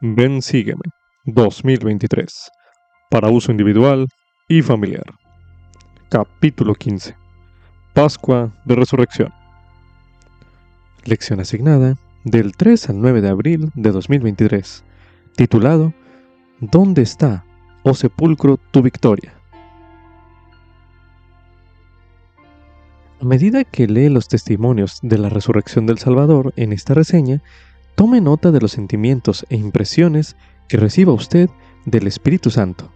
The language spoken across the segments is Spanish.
Ven Sígueme 2023 para uso individual y familiar. Capítulo 15. Pascua de Resurrección. Lección asignada del 3 al 9 de abril de 2023, titulado ¿Dónde está, oh sepulcro, tu victoria? A medida que lee los testimonios de la resurrección del Salvador en esta reseña, Tome nota de los sentimientos e impresiones que reciba usted del Espíritu Santo.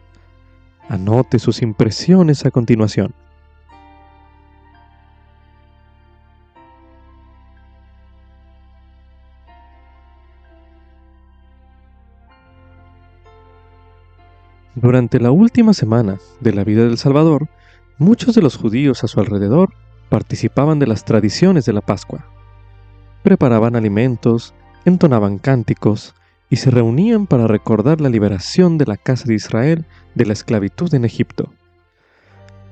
Anote sus impresiones a continuación. Durante la última semana de la vida del Salvador, muchos de los judíos a su alrededor participaban de las tradiciones de la Pascua. Preparaban alimentos, entonaban cánticos y se reunían para recordar la liberación de la casa de Israel de la esclavitud en Egipto.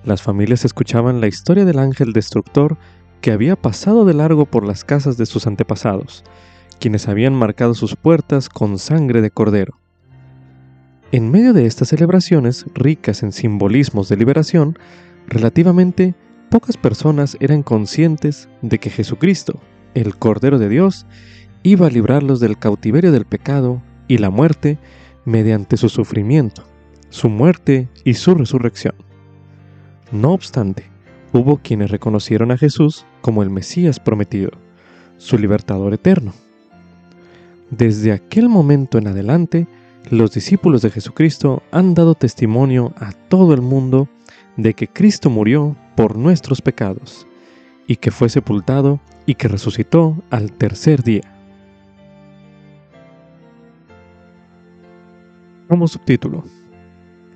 Las familias escuchaban la historia del ángel destructor que había pasado de largo por las casas de sus antepasados, quienes habían marcado sus puertas con sangre de cordero. En medio de estas celebraciones, ricas en simbolismos de liberación, relativamente pocas personas eran conscientes de que Jesucristo, el Cordero de Dios, iba a librarlos del cautiverio del pecado y la muerte mediante su sufrimiento, su muerte y su resurrección. No obstante, hubo quienes reconocieron a Jesús como el Mesías prometido, su libertador eterno. Desde aquel momento en adelante, los discípulos de Jesucristo han dado testimonio a todo el mundo de que Cristo murió por nuestros pecados, y que fue sepultado y que resucitó al tercer día. Como subtítulo,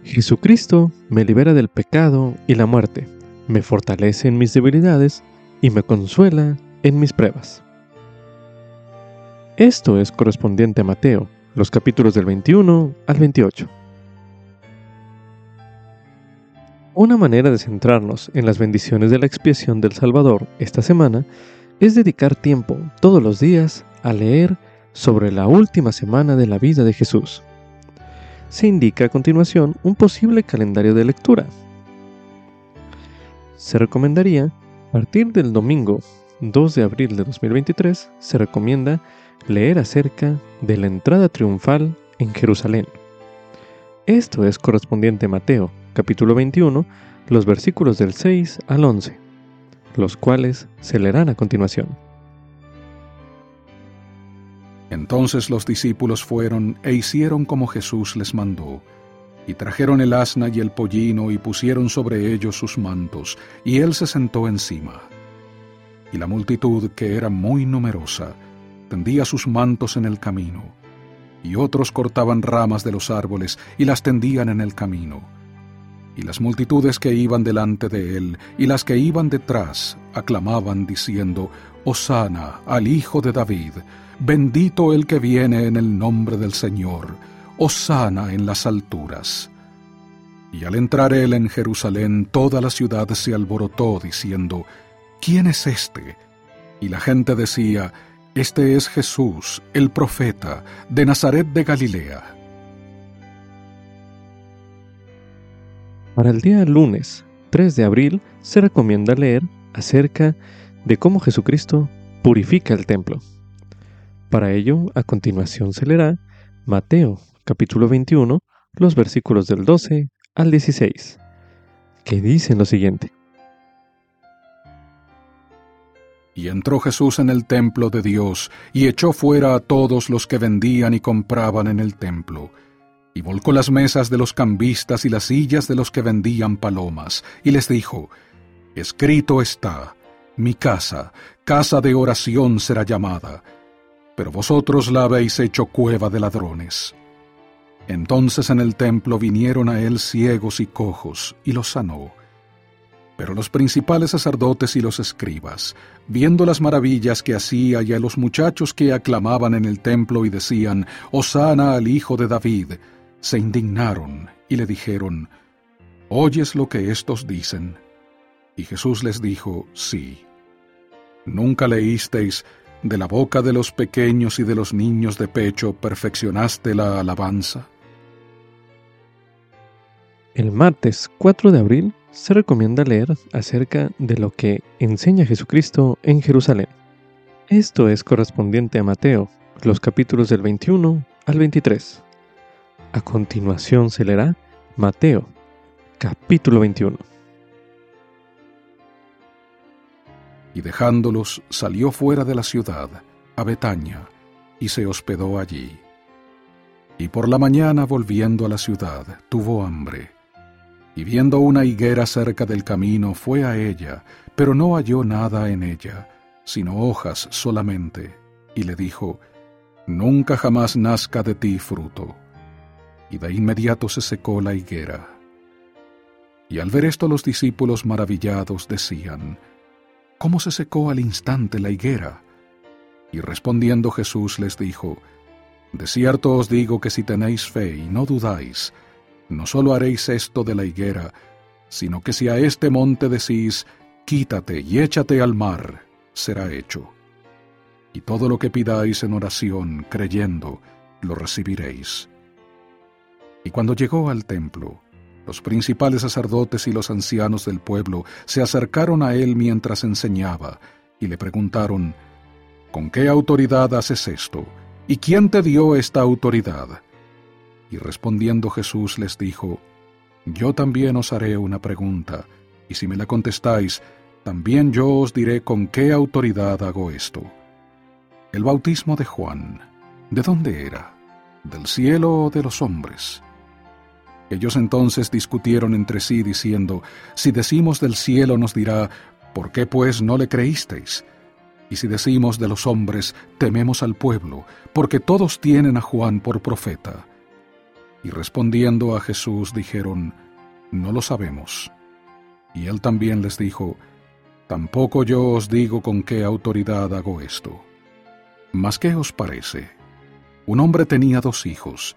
Jesucristo me libera del pecado y la muerte, me fortalece en mis debilidades y me consuela en mis pruebas. Esto es correspondiente a Mateo, los capítulos del 21 al 28. Una manera de centrarnos en las bendiciones de la expiación del Salvador esta semana es dedicar tiempo todos los días a leer sobre la última semana de la vida de Jesús se indica a continuación un posible calendario de lectura. Se recomendaría, a partir del domingo 2 de abril de 2023, se recomienda leer acerca de la entrada triunfal en Jerusalén. Esto es correspondiente a Mateo, capítulo 21, los versículos del 6 al 11, los cuales se leerán a continuación. Entonces los discípulos fueron e hicieron como Jesús les mandó. Y trajeron el asna y el pollino y pusieron sobre ellos sus mantos, y él se sentó encima. Y la multitud, que era muy numerosa, tendía sus mantos en el camino, y otros cortaban ramas de los árboles y las tendían en el camino. Y las multitudes que iban delante de él y las que iban detrás aclamaban diciendo, Hosana al Hijo de David, Bendito el que viene en el nombre del Señor, Osana en las alturas. Y al entrar él en Jerusalén, toda la ciudad se alborotó, diciendo, ¿quién es este? Y la gente decía, Este es Jesús, el profeta, de Nazaret de Galilea. Para el día lunes 3 de abril se recomienda leer acerca de cómo Jesucristo purifica el templo. Para ello, a continuación se leerá Mateo capítulo 21, los versículos del 12 al 16, que dicen lo siguiente. Y entró Jesús en el templo de Dios, y echó fuera a todos los que vendían y compraban en el templo, y volcó las mesas de los cambistas y las sillas de los que vendían palomas, y les dijo, Escrito está, mi casa, casa de oración será llamada, pero vosotros la habéis hecho cueva de ladrones. Entonces en el templo vinieron a él ciegos y cojos, y los sanó. Pero los principales sacerdotes y los escribas, viendo las maravillas que hacía y a los muchachos que aclamaban en el templo y decían, Hosana al Hijo de David, se indignaron y le dijeron, ¿Oyes lo que éstos dicen? Y Jesús les dijo, Sí. ¿Nunca leísteis, de la boca de los pequeños y de los niños de pecho perfeccionaste la alabanza. El martes 4 de abril se recomienda leer acerca de lo que enseña Jesucristo en Jerusalén. Esto es correspondiente a Mateo, los capítulos del 21 al 23. A continuación se leerá Mateo, capítulo 21. Y dejándolos, salió fuera de la ciudad, a Betania, y se hospedó allí. Y por la mañana, volviendo a la ciudad, tuvo hambre. Y viendo una higuera cerca del camino, fue a ella, pero no halló nada en ella, sino hojas solamente, y le dijo, Nunca jamás nazca de ti fruto. Y de inmediato se secó la higuera. Y al ver esto los discípulos maravillados decían, ¿Cómo se secó al instante la higuera? Y respondiendo Jesús les dijo, De cierto os digo que si tenéis fe y no dudáis, no solo haréis esto de la higuera, sino que si a este monte decís, quítate y échate al mar, será hecho. Y todo lo que pidáis en oración, creyendo, lo recibiréis. Y cuando llegó al templo, los principales sacerdotes y los ancianos del pueblo se acercaron a él mientras enseñaba, y le preguntaron, ¿Con qué autoridad haces esto? ¿Y quién te dio esta autoridad? Y respondiendo Jesús les dijo, Yo también os haré una pregunta, y si me la contestáis, también yo os diré con qué autoridad hago esto. El bautismo de Juan, ¿de dónde era? ¿Del cielo o de los hombres? Ellos entonces discutieron entre sí, diciendo, Si decimos del cielo nos dirá, ¿por qué pues no le creísteis? Y si decimos de los hombres, tememos al pueblo, porque todos tienen a Juan por profeta. Y respondiendo a Jesús dijeron, No lo sabemos. Y él también les dijo, Tampoco yo os digo con qué autoridad hago esto. Mas ¿qué os parece? Un hombre tenía dos hijos,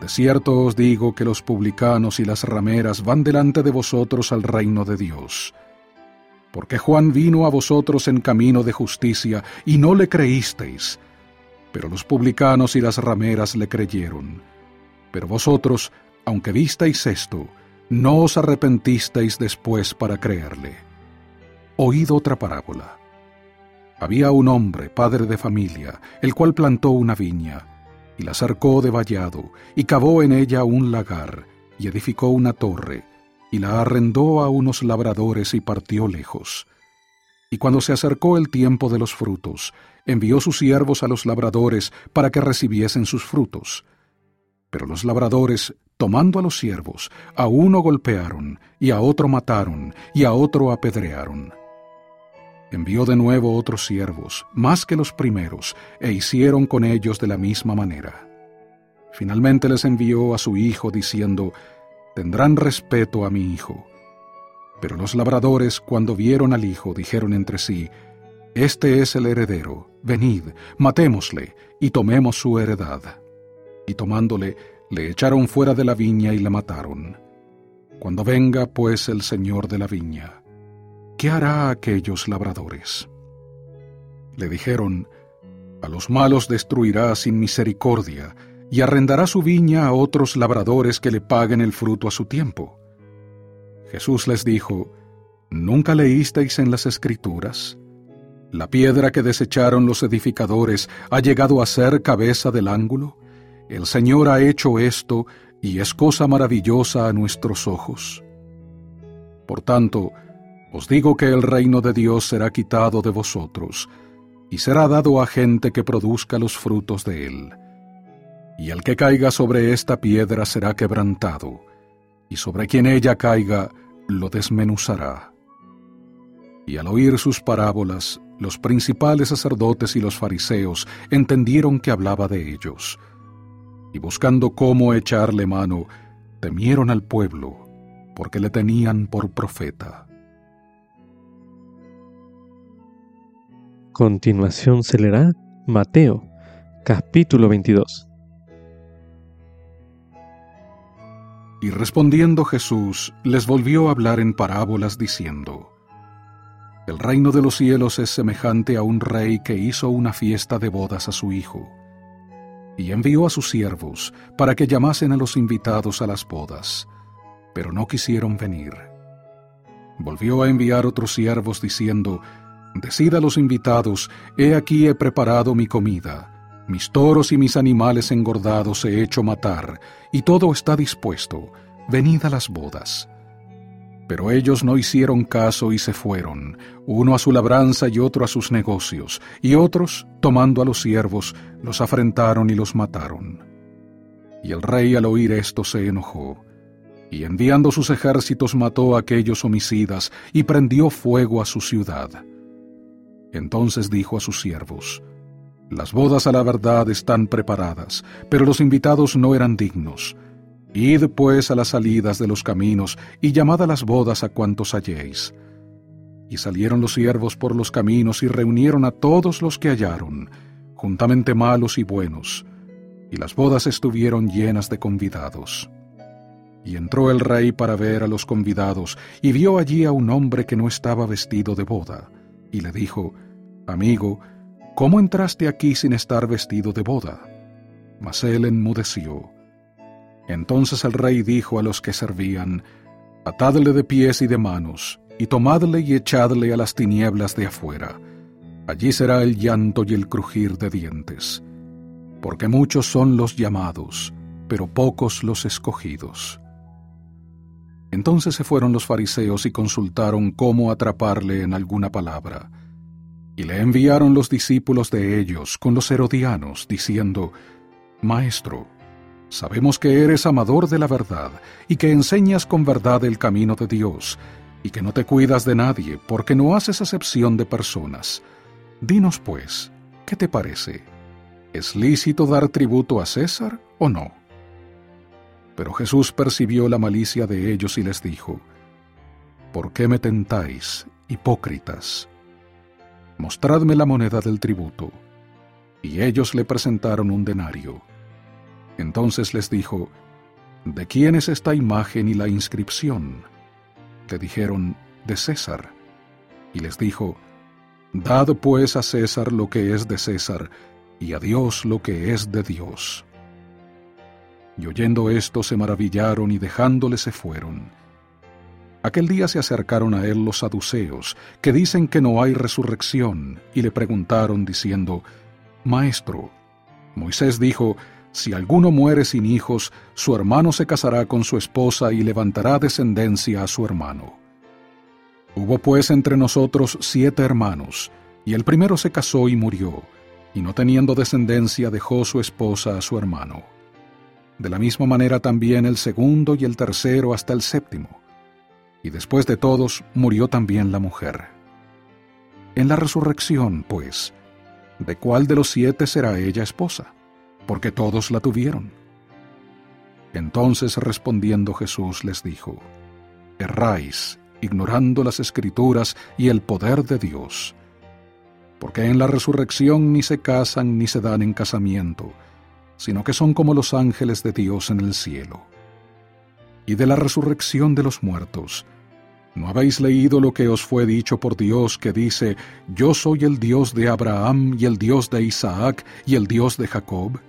De cierto os digo que los publicanos y las rameras van delante de vosotros al reino de Dios. Porque Juan vino a vosotros en camino de justicia, y no le creísteis, pero los publicanos y las rameras le creyeron. Pero vosotros, aunque visteis esto, no os arrepentisteis después para creerle. Oíd otra parábola. Había un hombre, padre de familia, el cual plantó una viña, y la cercó de vallado, y cavó en ella un lagar, y edificó una torre, y la arrendó a unos labradores y partió lejos. Y cuando se acercó el tiempo de los frutos, envió sus siervos a los labradores para que recibiesen sus frutos. Pero los labradores, tomando a los siervos, a uno golpearon, y a otro mataron, y a otro apedrearon. Envió de nuevo otros siervos, más que los primeros, e hicieron con ellos de la misma manera. Finalmente les envió a su hijo, diciendo, Tendrán respeto a mi hijo. Pero los labradores, cuando vieron al hijo, dijeron entre sí, Este es el heredero, venid, matémosle, y tomemos su heredad. Y tomándole, le echaron fuera de la viña y le mataron. Cuando venga, pues, el señor de la viña, ¿qué hará aquellos labradores? Le dijeron, A los malos destruirá sin misericordia, y arrendará su viña a otros labradores que le paguen el fruto a su tiempo. Jesús les dijo, ¿Nunca leísteis en las Escrituras? La piedra que desecharon los edificadores ha llegado a ser cabeza del ángulo. El Señor ha hecho esto y es cosa maravillosa a nuestros ojos. Por tanto, os digo que el reino de Dios será quitado de vosotros, y será dado a gente que produzca los frutos de él. Y el que caiga sobre esta piedra será quebrantado, y sobre quien ella caiga lo desmenuzará. Y al oír sus parábolas, los principales sacerdotes y los fariseos entendieron que hablaba de ellos, y buscando cómo echarle mano, temieron al pueblo, porque le tenían por profeta. Continuación se leerá Mateo, capítulo 22. Y respondiendo Jesús, les volvió a hablar en parábolas diciendo, El reino de los cielos es semejante a un rey que hizo una fiesta de bodas a su hijo, y envió a sus siervos para que llamasen a los invitados a las bodas, pero no quisieron venir. Volvió a enviar otros siervos diciendo, Decid a los invitados, he aquí he preparado mi comida, mis toros y mis animales engordados he hecho matar, y todo está dispuesto. Venid a las bodas. Pero ellos no hicieron caso y se fueron, uno a su labranza y otro a sus negocios, y otros, tomando a los siervos, los afrentaron y los mataron. Y el rey al oír esto se enojó, y enviando sus ejércitos mató a aquellos homicidas y prendió fuego a su ciudad. Entonces dijo a sus siervos, las bodas a la verdad están preparadas, pero los invitados no eran dignos. Id pues a las salidas de los caminos y llamad a las bodas a cuantos halléis. Y salieron los siervos por los caminos y reunieron a todos los que hallaron, juntamente malos y buenos, y las bodas estuvieron llenas de convidados. Y entró el rey para ver a los convidados, y vio allí a un hombre que no estaba vestido de boda, y le dijo, Amigo, ¿Cómo entraste aquí sin estar vestido de boda? Mas él enmudeció. Entonces el rey dijo a los que servían, Atadle de pies y de manos, y tomadle y echadle a las tinieblas de afuera. Allí será el llanto y el crujir de dientes. Porque muchos son los llamados, pero pocos los escogidos. Entonces se fueron los fariseos y consultaron cómo atraparle en alguna palabra. Y le enviaron los discípulos de ellos con los herodianos, diciendo, Maestro, sabemos que eres amador de la verdad, y que enseñas con verdad el camino de Dios, y que no te cuidas de nadie, porque no haces acepción de personas. Dinos, pues, ¿qué te parece? ¿Es lícito dar tributo a César o no? Pero Jesús percibió la malicia de ellos y les dijo, ¿Por qué me tentáis, hipócritas? Mostradme la moneda del tributo. Y ellos le presentaron un denario. Entonces les dijo, ¿De quién es esta imagen y la inscripción? Le dijeron, de César. Y les dijo, Dad pues a César lo que es de César, y a Dios lo que es de Dios. Y oyendo esto se maravillaron y dejándole se fueron. Aquel día se acercaron a él los saduceos, que dicen que no hay resurrección, y le preguntaron diciendo, Maestro, Moisés dijo, si alguno muere sin hijos, su hermano se casará con su esposa y levantará descendencia a su hermano. Hubo pues entre nosotros siete hermanos, y el primero se casó y murió, y no teniendo descendencia dejó su esposa a su hermano. De la misma manera también el segundo y el tercero hasta el séptimo y después de todos murió también la mujer. En la resurrección, pues, ¿de cuál de los siete será ella esposa? Porque todos la tuvieron. Entonces respondiendo Jesús les dijo, Erráis, ignorando las escrituras y el poder de Dios, porque en la resurrección ni se casan ni se dan en casamiento, sino que son como los ángeles de Dios en el cielo y de la resurrección de los muertos. ¿No habéis leído lo que os fue dicho por Dios que dice, Yo soy el Dios de Abraham y el Dios de Isaac y el Dios de Jacob?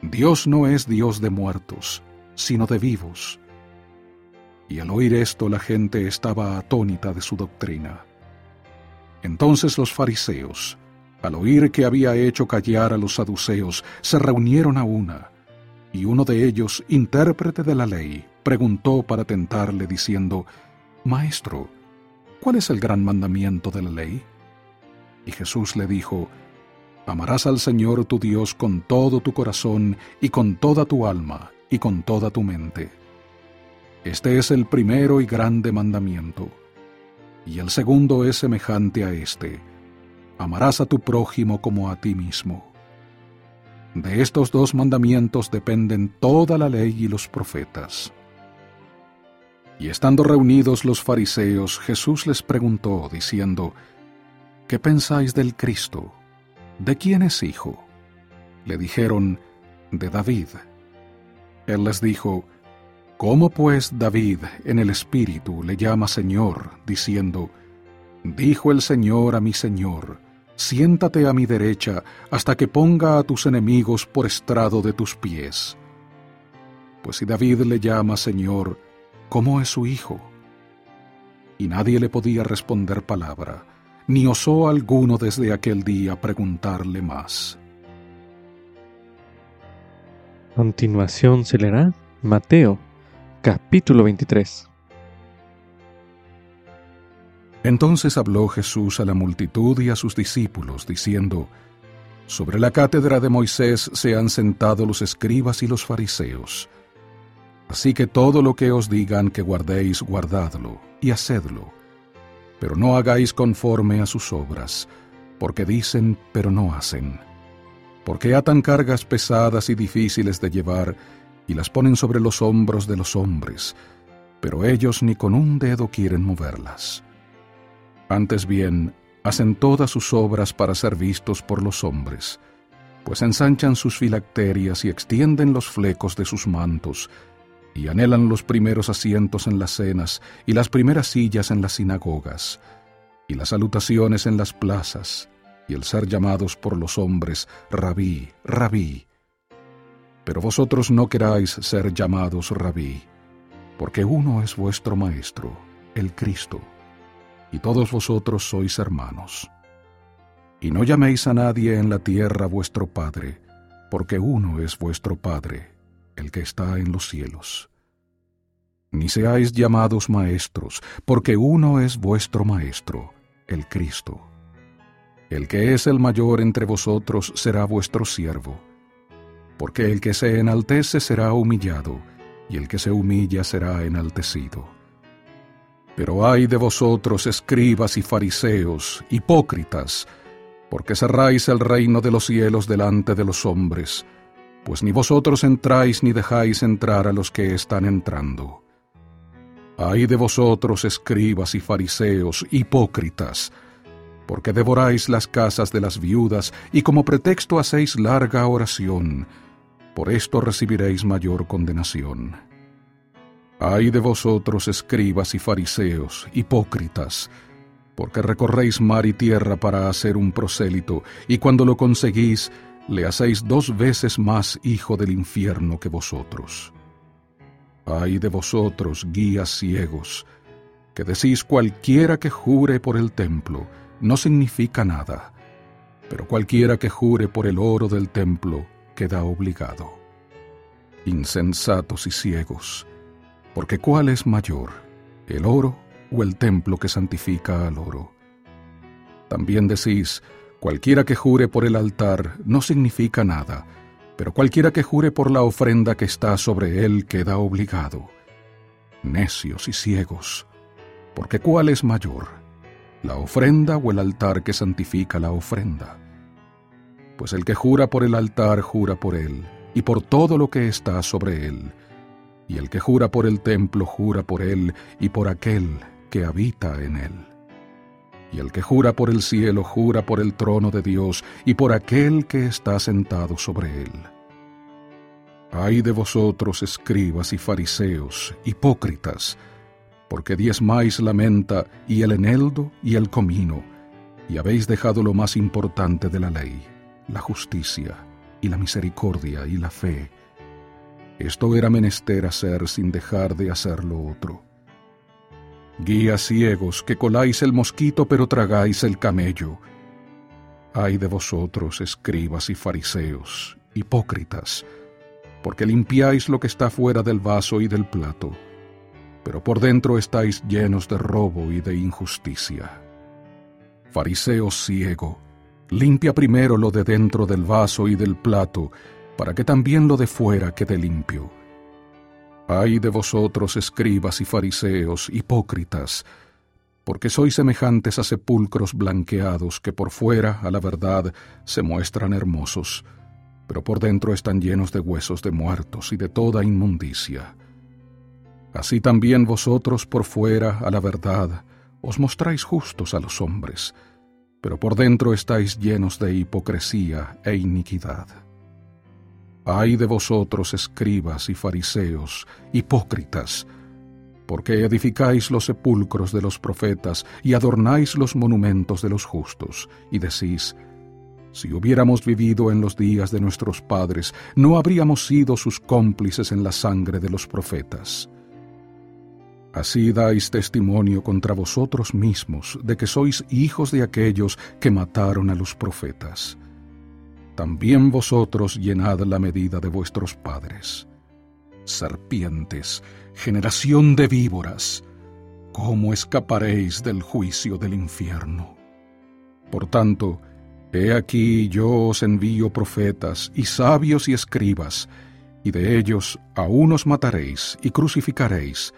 Dios no es Dios de muertos, sino de vivos. Y al oír esto la gente estaba atónita de su doctrina. Entonces los fariseos, al oír que había hecho callar a los saduceos, se reunieron a una y uno de ellos, intérprete de la ley, preguntó para tentarle diciendo, Maestro, ¿cuál es el gran mandamiento de la ley? Y Jesús le dijo, Amarás al Señor tu Dios con todo tu corazón y con toda tu alma y con toda tu mente. Este es el primero y grande mandamiento. Y el segundo es semejante a este. Amarás a tu prójimo como a ti mismo. De estos dos mandamientos dependen toda la ley y los profetas. Y estando reunidos los fariseos, Jesús les preguntó, diciendo, ¿Qué pensáis del Cristo? ¿De quién es hijo? Le dijeron, de David. Él les dijo, ¿Cómo pues David en el Espíritu le llama Señor, diciendo, Dijo el Señor a mi Señor, siéntate a mi derecha hasta que ponga a tus enemigos por estrado de tus pies? Pues si David le llama Señor, ¿cómo es su hijo? Y nadie le podía responder palabra, ni osó alguno desde aquel día preguntarle más. continuación se leerá Mateo, capítulo 23. Entonces habló Jesús a la multitud y a sus discípulos, diciendo, Sobre la cátedra de Moisés se han sentado los escribas y los fariseos. Así que todo lo que os digan que guardéis, guardadlo y hacedlo, pero no hagáis conforme a sus obras, porque dicen, pero no hacen. Porque atan cargas pesadas y difíciles de llevar y las ponen sobre los hombros de los hombres, pero ellos ni con un dedo quieren moverlas. Antes bien, hacen todas sus obras para ser vistos por los hombres, pues ensanchan sus filacterias y extienden los flecos de sus mantos, y anhelan los primeros asientos en las cenas y las primeras sillas en las sinagogas, y las salutaciones en las plazas, y el ser llamados por los hombres rabí, rabí. Pero vosotros no queráis ser llamados rabí, porque uno es vuestro Maestro, el Cristo y todos vosotros sois hermanos. Y no llaméis a nadie en la tierra vuestro Padre, porque uno es vuestro Padre, el que está en los cielos. Ni seáis llamados maestros, porque uno es vuestro Maestro, el Cristo. El que es el mayor entre vosotros será vuestro siervo, porque el que se enaltece será humillado, y el que se humilla será enaltecido. Pero ay de vosotros, escribas y fariseos, hipócritas, porque cerráis el reino de los cielos delante de los hombres, pues ni vosotros entráis ni dejáis entrar a los que están entrando. Ay de vosotros, escribas y fariseos, hipócritas, porque devoráis las casas de las viudas y como pretexto hacéis larga oración, por esto recibiréis mayor condenación. Ay de vosotros, escribas y fariseos, hipócritas, porque recorréis mar y tierra para hacer un prosélito, y cuando lo conseguís, le hacéis dos veces más hijo del infierno que vosotros. Ay de vosotros, guías ciegos, que decís cualquiera que jure por el templo, no significa nada, pero cualquiera que jure por el oro del templo queda obligado. Insensatos y ciegos, porque ¿cuál es mayor, el oro o el templo que santifica al oro? También decís, cualquiera que jure por el altar no significa nada, pero cualquiera que jure por la ofrenda que está sobre él queda obligado. Necios y ciegos, porque ¿cuál es mayor, la ofrenda o el altar que santifica la ofrenda? Pues el que jura por el altar jura por él, y por todo lo que está sobre él, y el que jura por el templo jura por él y por aquel que habita en él. Y el que jura por el cielo jura por el trono de Dios y por aquel que está sentado sobre él. Ay de vosotros, escribas y fariseos, hipócritas, porque diezmáis la menta y el eneldo y el comino, y habéis dejado lo más importante de la ley, la justicia y la misericordia y la fe esto era menester hacer sin dejar de hacer lo otro. Guías ciegos que coláis el mosquito pero tragáis el camello. Ay de vosotros, escribas y fariseos, hipócritas, porque limpiáis lo que está fuera del vaso y del plato, pero por dentro estáis llenos de robo y de injusticia. Fariseo ciego, limpia primero lo de dentro del vaso y del plato, para que también lo de fuera quede limpio. Ay de vosotros, escribas y fariseos, hipócritas, porque sois semejantes a sepulcros blanqueados que por fuera, a la verdad, se muestran hermosos, pero por dentro están llenos de huesos de muertos y de toda inmundicia. Así también vosotros por fuera, a la verdad, os mostráis justos a los hombres, pero por dentro estáis llenos de hipocresía e iniquidad. Ay de vosotros, escribas y fariseos, hipócritas, porque edificáis los sepulcros de los profetas y adornáis los monumentos de los justos, y decís, si hubiéramos vivido en los días de nuestros padres, no habríamos sido sus cómplices en la sangre de los profetas. Así dais testimonio contra vosotros mismos de que sois hijos de aquellos que mataron a los profetas. También vosotros llenad la medida de vuestros padres. Serpientes, generación de víboras, ¿cómo escaparéis del juicio del infierno? Por tanto, he aquí yo os envío profetas y sabios y escribas, y de ellos a unos mataréis y crucificaréis,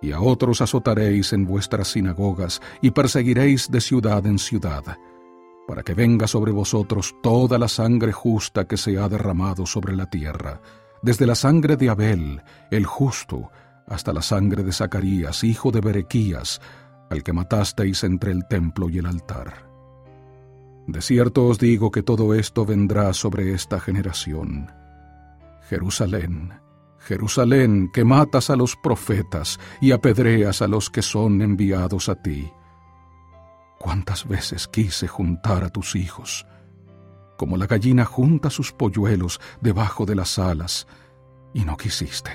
y a otros azotaréis en vuestras sinagogas y perseguiréis de ciudad en ciudad, para que venga sobre vosotros toda la sangre justa que se ha derramado sobre la tierra, desde la sangre de Abel, el justo, hasta la sangre de Zacarías, hijo de Berequías, al que matasteis entre el templo y el altar. De cierto os digo que todo esto vendrá sobre esta generación. Jerusalén, Jerusalén, que matas a los profetas y apedreas a los que son enviados a ti. ¿Cuántas veces quise juntar a tus hijos? Como la gallina junta sus polluelos debajo de las alas, y no quisiste.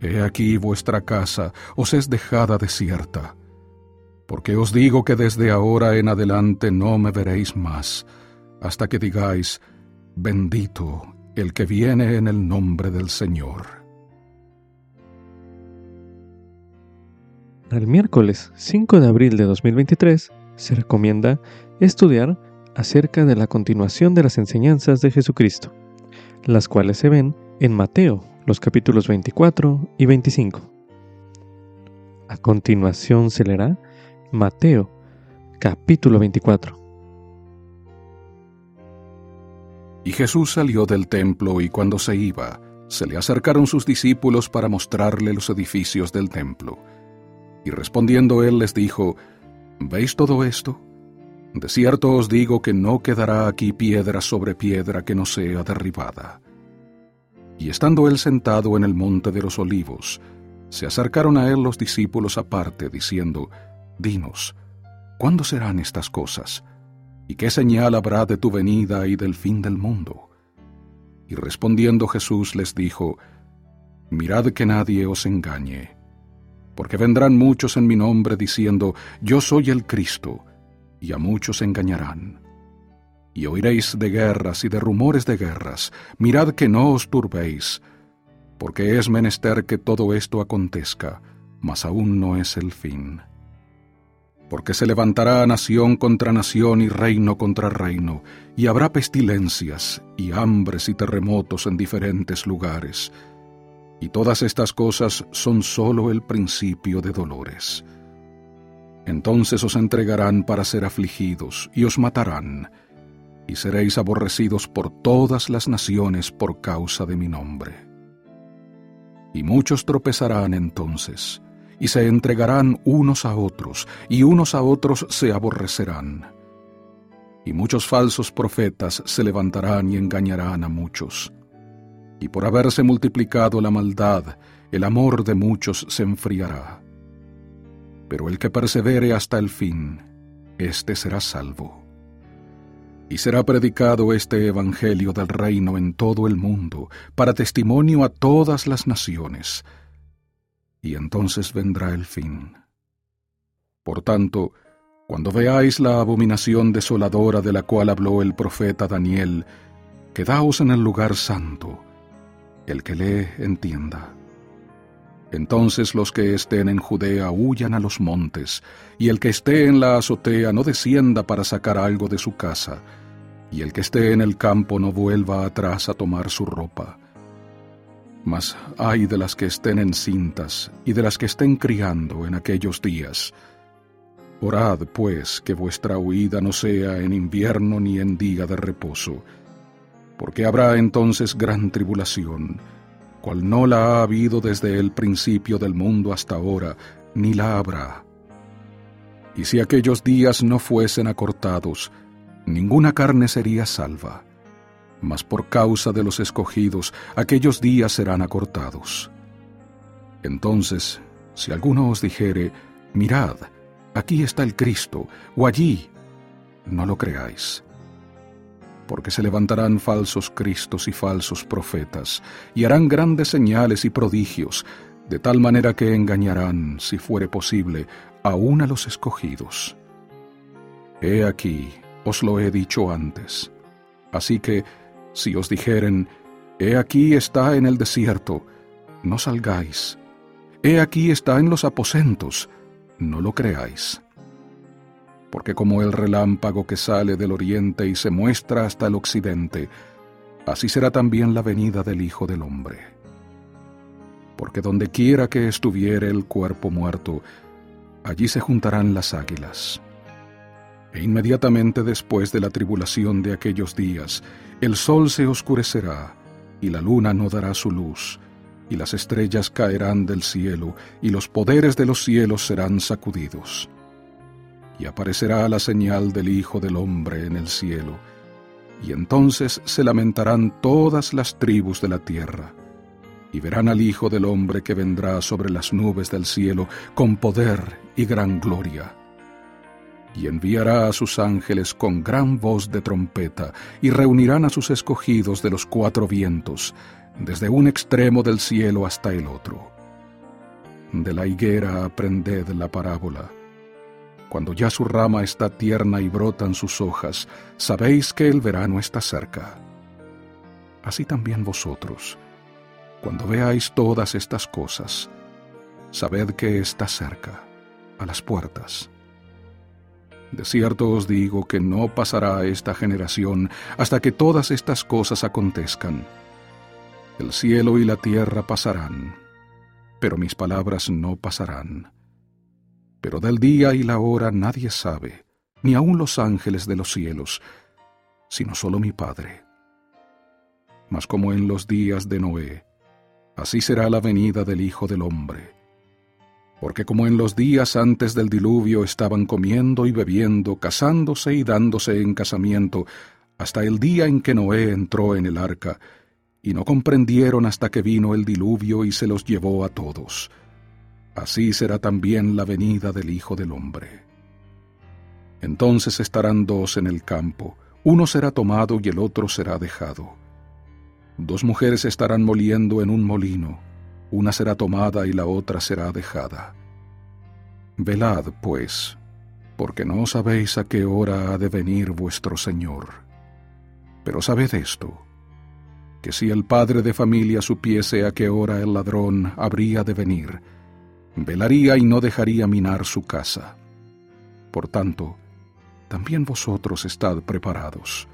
He aquí vuestra casa os es dejada desierta, porque os digo que desde ahora en adelante no me veréis más, hasta que digáis, bendito el que viene en el nombre del Señor. El miércoles 5 de abril de 2023 se recomienda estudiar acerca de la continuación de las enseñanzas de Jesucristo, las cuales se ven en Mateo, los capítulos 24 y 25. A continuación se leerá Mateo, capítulo 24. Y Jesús salió del templo y cuando se iba, se le acercaron sus discípulos para mostrarle los edificios del templo. Y respondiendo él les dijo, ¿Veis todo esto? De cierto os digo que no quedará aquí piedra sobre piedra que no sea derribada. Y estando él sentado en el monte de los olivos, se acercaron a él los discípulos aparte, diciendo, Dinos, ¿cuándo serán estas cosas? ¿Y qué señal habrá de tu venida y del fin del mundo? Y respondiendo Jesús les dijo, Mirad que nadie os engañe, porque vendrán muchos en mi nombre diciendo, Yo soy el Cristo, y a muchos engañarán. Y oiréis de guerras y de rumores de guerras, mirad que no os turbéis, porque es menester que todo esto acontezca, mas aún no es el fin porque se levantará nación contra nación y reino contra reino, y habrá pestilencias y hambres y terremotos en diferentes lugares. Y todas estas cosas son sólo el principio de dolores. Entonces os entregarán para ser afligidos, y os matarán, y seréis aborrecidos por todas las naciones por causa de mi nombre. Y muchos tropezarán entonces, y se entregarán unos a otros, y unos a otros se aborrecerán. Y muchos falsos profetas se levantarán y engañarán a muchos. Y por haberse multiplicado la maldad, el amor de muchos se enfriará. Pero el que persevere hasta el fin, éste será salvo. Y será predicado este Evangelio del reino en todo el mundo, para testimonio a todas las naciones, y entonces vendrá el fin. Por tanto, cuando veáis la abominación desoladora de la cual habló el profeta Daniel, quedaos en el lugar santo. El que lee, entienda. Entonces los que estén en Judea huyan a los montes, y el que esté en la azotea no descienda para sacar algo de su casa, y el que esté en el campo no vuelva atrás a tomar su ropa Mas hay de las que estén encintas y de las que estén criando en aquellos días. Orad, pues, que vuestra huida no sea en invierno ni en día de reposo, porque habrá entonces gran tribulación, cual no la ha habido desde el principio del mundo hasta ahora, ni la habrá. Y si aquellos días no fuesen acortados, ninguna carne sería salva mas por causa de los escogidos aquellos días serán acortados. Entonces, si alguno os dijere, mirad, aquí está el Cristo, o allí, no lo creáis. Porque se levantarán falsos Cristos y falsos profetas, y harán grandes señales y prodigios, de tal manera que engañarán, si fuere posible, aún a los escogidos. He aquí, os lo he dicho antes. Así que, si os dijeren, He aquí está en el desierto, no salgáis. He aquí está en los aposentos, no lo creáis. Porque como el relámpago que sale del oriente y se muestra hasta el occidente, así será también la venida del Hijo del Hombre. Porque donde quiera que estuviere el cuerpo muerto, allí se juntarán las águilas. E inmediatamente después de la tribulación de aquellos días, el sol se oscurecerá, y la luna no dará su luz, y las estrellas caerán del cielo, y los poderes de los cielos serán sacudidos. Y aparecerá la señal del Hijo del Hombre en el cielo, y entonces se lamentarán todas las tribus de la tierra, y verán al Hijo del Hombre que vendrá sobre las nubes del cielo con poder y gran gloria y enviará a sus ángeles con gran voz de trompeta, y reunirán a sus escogidos de los cuatro vientos, desde un extremo del cielo hasta el otro. De la higuera aprended la parábola. Cuando ya su rama está tierna y brotan sus hojas, sabéis que el verano está cerca. Así también vosotros, cuando veáis todas estas cosas, sabed que está cerca, a las puertas. De cierto os digo que no pasará esta generación hasta que todas estas cosas acontezcan. El cielo y la tierra pasarán, pero mis palabras no pasarán. Pero del día y la hora nadie sabe, ni aun los ángeles de los cielos, sino solo mi Padre. Mas como en los días de Noé, así será la venida del Hijo del Hombre porque como en los días antes del diluvio estaban comiendo y bebiendo, casándose y dándose en casamiento, hasta el día en que Noé entró en el arca, y no comprendieron hasta que vino el diluvio y se los llevó a todos. Así será también la venida del Hijo del Hombre. Entonces estarán dos en el campo, uno será tomado y el otro será dejado. Dos mujeres estarán moliendo en un molino, una será tomada y la otra será dejada. Velad, pues, porque no sabéis a qué hora ha de venir vuestro Señor. Pero sabed esto, que si el padre de familia supiese a qué hora el ladrón habría de venir, velaría y no dejaría minar su casa. Por tanto, también vosotros estad preparados,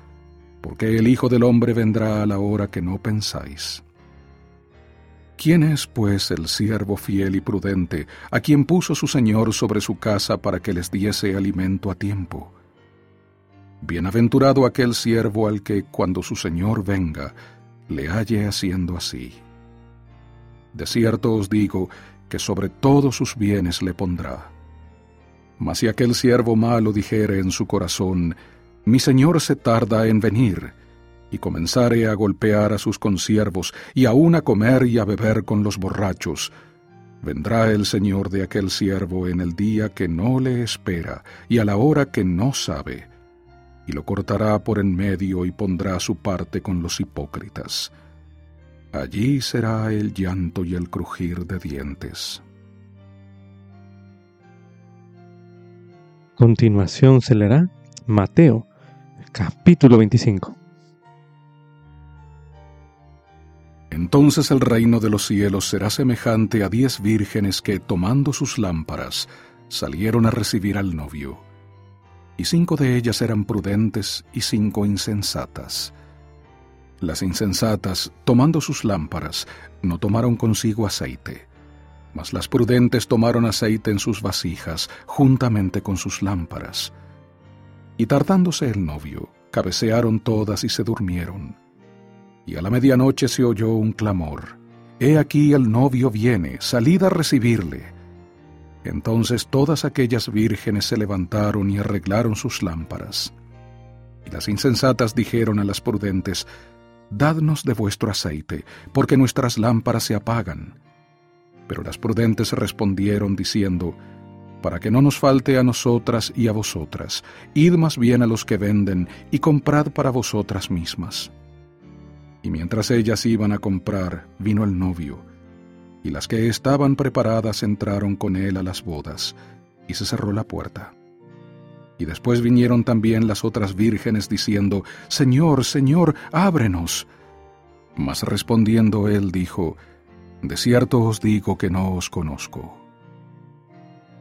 porque el Hijo del Hombre vendrá a la hora que no pensáis. ¿Quién es, pues, el siervo fiel y prudente, a quien puso su Señor sobre su casa para que les diese alimento a tiempo? Bienaventurado aquel siervo al que, cuando su Señor venga, le halle haciendo así. De cierto os digo que sobre todos sus bienes le pondrá. Mas si aquel siervo malo dijere en su corazón, Mi Señor se tarda en venir, y comenzare a golpear a sus consiervos, y aun a comer y a beber con los borrachos, vendrá el Señor de aquel siervo en el día que no le espera, y a la hora que no sabe, y lo cortará por en medio y pondrá su parte con los hipócritas. Allí será el llanto y el crujir de dientes. Continuación se leerá Mateo, capítulo 25. Entonces el reino de los cielos será semejante a diez vírgenes que, tomando sus lámparas, salieron a recibir al novio. Y cinco de ellas eran prudentes y cinco insensatas. Las insensatas, tomando sus lámparas, no tomaron consigo aceite, mas las prudentes tomaron aceite en sus vasijas, juntamente con sus lámparas. Y tardándose el novio, cabecearon todas y se durmieron. Y a la medianoche se oyó un clamor. He aquí el novio viene, salid a recibirle. Entonces todas aquellas vírgenes se levantaron y arreglaron sus lámparas. Y las insensatas dijeron a las prudentes, Dadnos de vuestro aceite, porque nuestras lámparas se apagan. Pero las prudentes respondieron diciendo, Para que no nos falte a nosotras y a vosotras, id más bien a los que venden y comprad para vosotras mismas. Y mientras ellas iban a comprar, vino el novio, y las que estaban preparadas entraron con él a las bodas, y se cerró la puerta. Y después vinieron también las otras vírgenes diciendo, Señor, Señor, ábrenos. Mas respondiendo él dijo, De cierto os digo que no os conozco.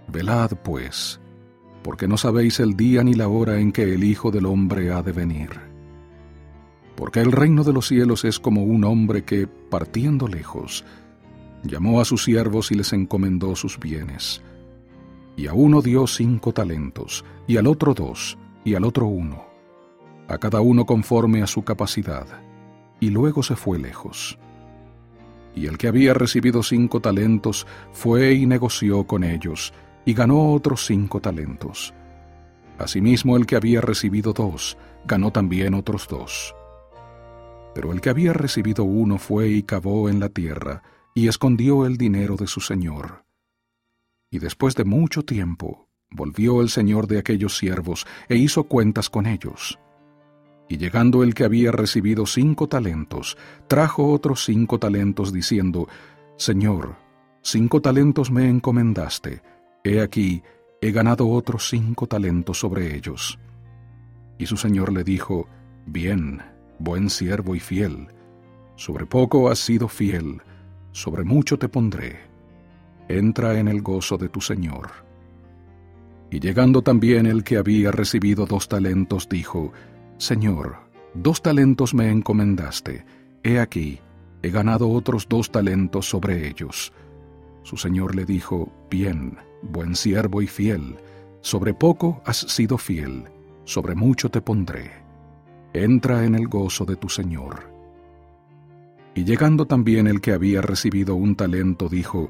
Velad, pues, porque no sabéis el día ni la hora en que el Hijo del Hombre ha de venir. Porque el reino de los cielos es como un hombre que, partiendo lejos, llamó a sus siervos y les encomendó sus bienes y a uno dio cinco talentos, y al otro dos, y al otro uno, a cada uno conforme a su capacidad, y luego se fue lejos. Y el que había recibido cinco talentos fue y negoció con ellos, y ganó otros cinco talentos. Asimismo el que había recibido dos, ganó también otros dos. Pero el que había recibido uno fue y cavó en la tierra, y escondió el dinero de su señor. Y después de mucho tiempo, volvió el señor de aquellos siervos e hizo cuentas con ellos. Y llegando el que había recibido cinco talentos, trajo otros cinco talentos diciendo, Señor, cinco talentos me encomendaste, he aquí, he ganado otros cinco talentos sobre ellos. Y su señor le dijo, Bien, buen siervo y fiel, sobre poco has sido fiel, sobre mucho te pondré entra en el gozo de tu Señor. Y llegando también el que había recibido dos talentos, dijo, Señor, dos talentos me encomendaste, he aquí, he ganado otros dos talentos sobre ellos. Su Señor le dijo, Bien, buen siervo y fiel, sobre poco has sido fiel, sobre mucho te pondré. Entra en el gozo de tu Señor. Y llegando también el que había recibido un talento, dijo,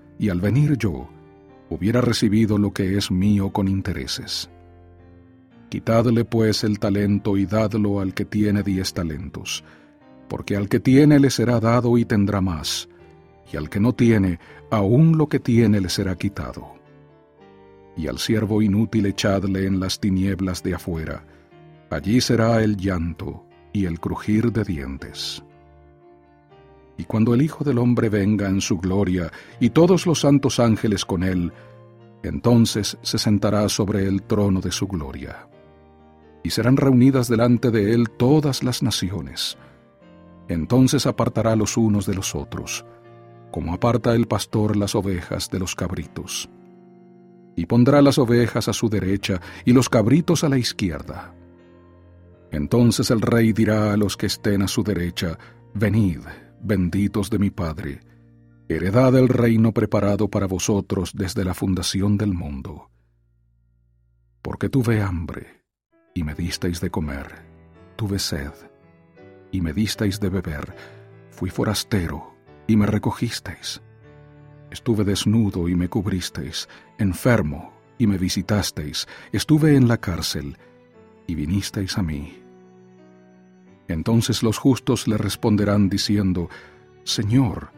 y al venir yo, hubiera recibido lo que es mío con intereses. Quitadle pues el talento y dadlo al que tiene diez talentos, porque al que tiene le será dado y tendrá más, y al que no tiene, aún lo que tiene le será quitado. Y al siervo inútil echadle en las tinieblas de afuera, allí será el llanto y el crujir de dientes. Y cuando el Hijo del Hombre venga en su gloria y todos los santos ángeles con él, entonces se sentará sobre el trono de su gloria. Y serán reunidas delante de él todas las naciones. Entonces apartará los unos de los otros, como aparta el pastor las ovejas de los cabritos. Y pondrá las ovejas a su derecha y los cabritos a la izquierda. Entonces el rey dirá a los que estén a su derecha, Venid, benditos de mi Padre, heredad del reino preparado para vosotros desde la fundación del mundo. Porque tuve hambre, y me disteis de comer, tuve sed, y me disteis de beber, fui forastero, y me recogisteis. Estuve desnudo y me cubristeis, enfermo, y me visitasteis, estuve en la cárcel, y vinisteis a mí. Entonces los justos le responderán diciendo, Señor,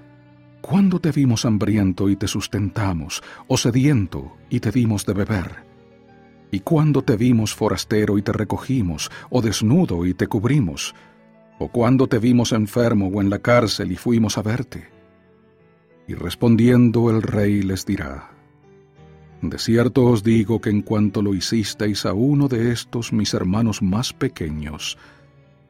¿cuándo te vimos hambriento y te sustentamos, o sediento y te dimos de beber? ¿Y cuándo te vimos forastero y te recogimos, o desnudo y te cubrimos? ¿O cuándo te vimos enfermo o en la cárcel y fuimos a verte? Y respondiendo el rey les dirá, De cierto os digo que en cuanto lo hicisteis a uno de estos mis hermanos más pequeños,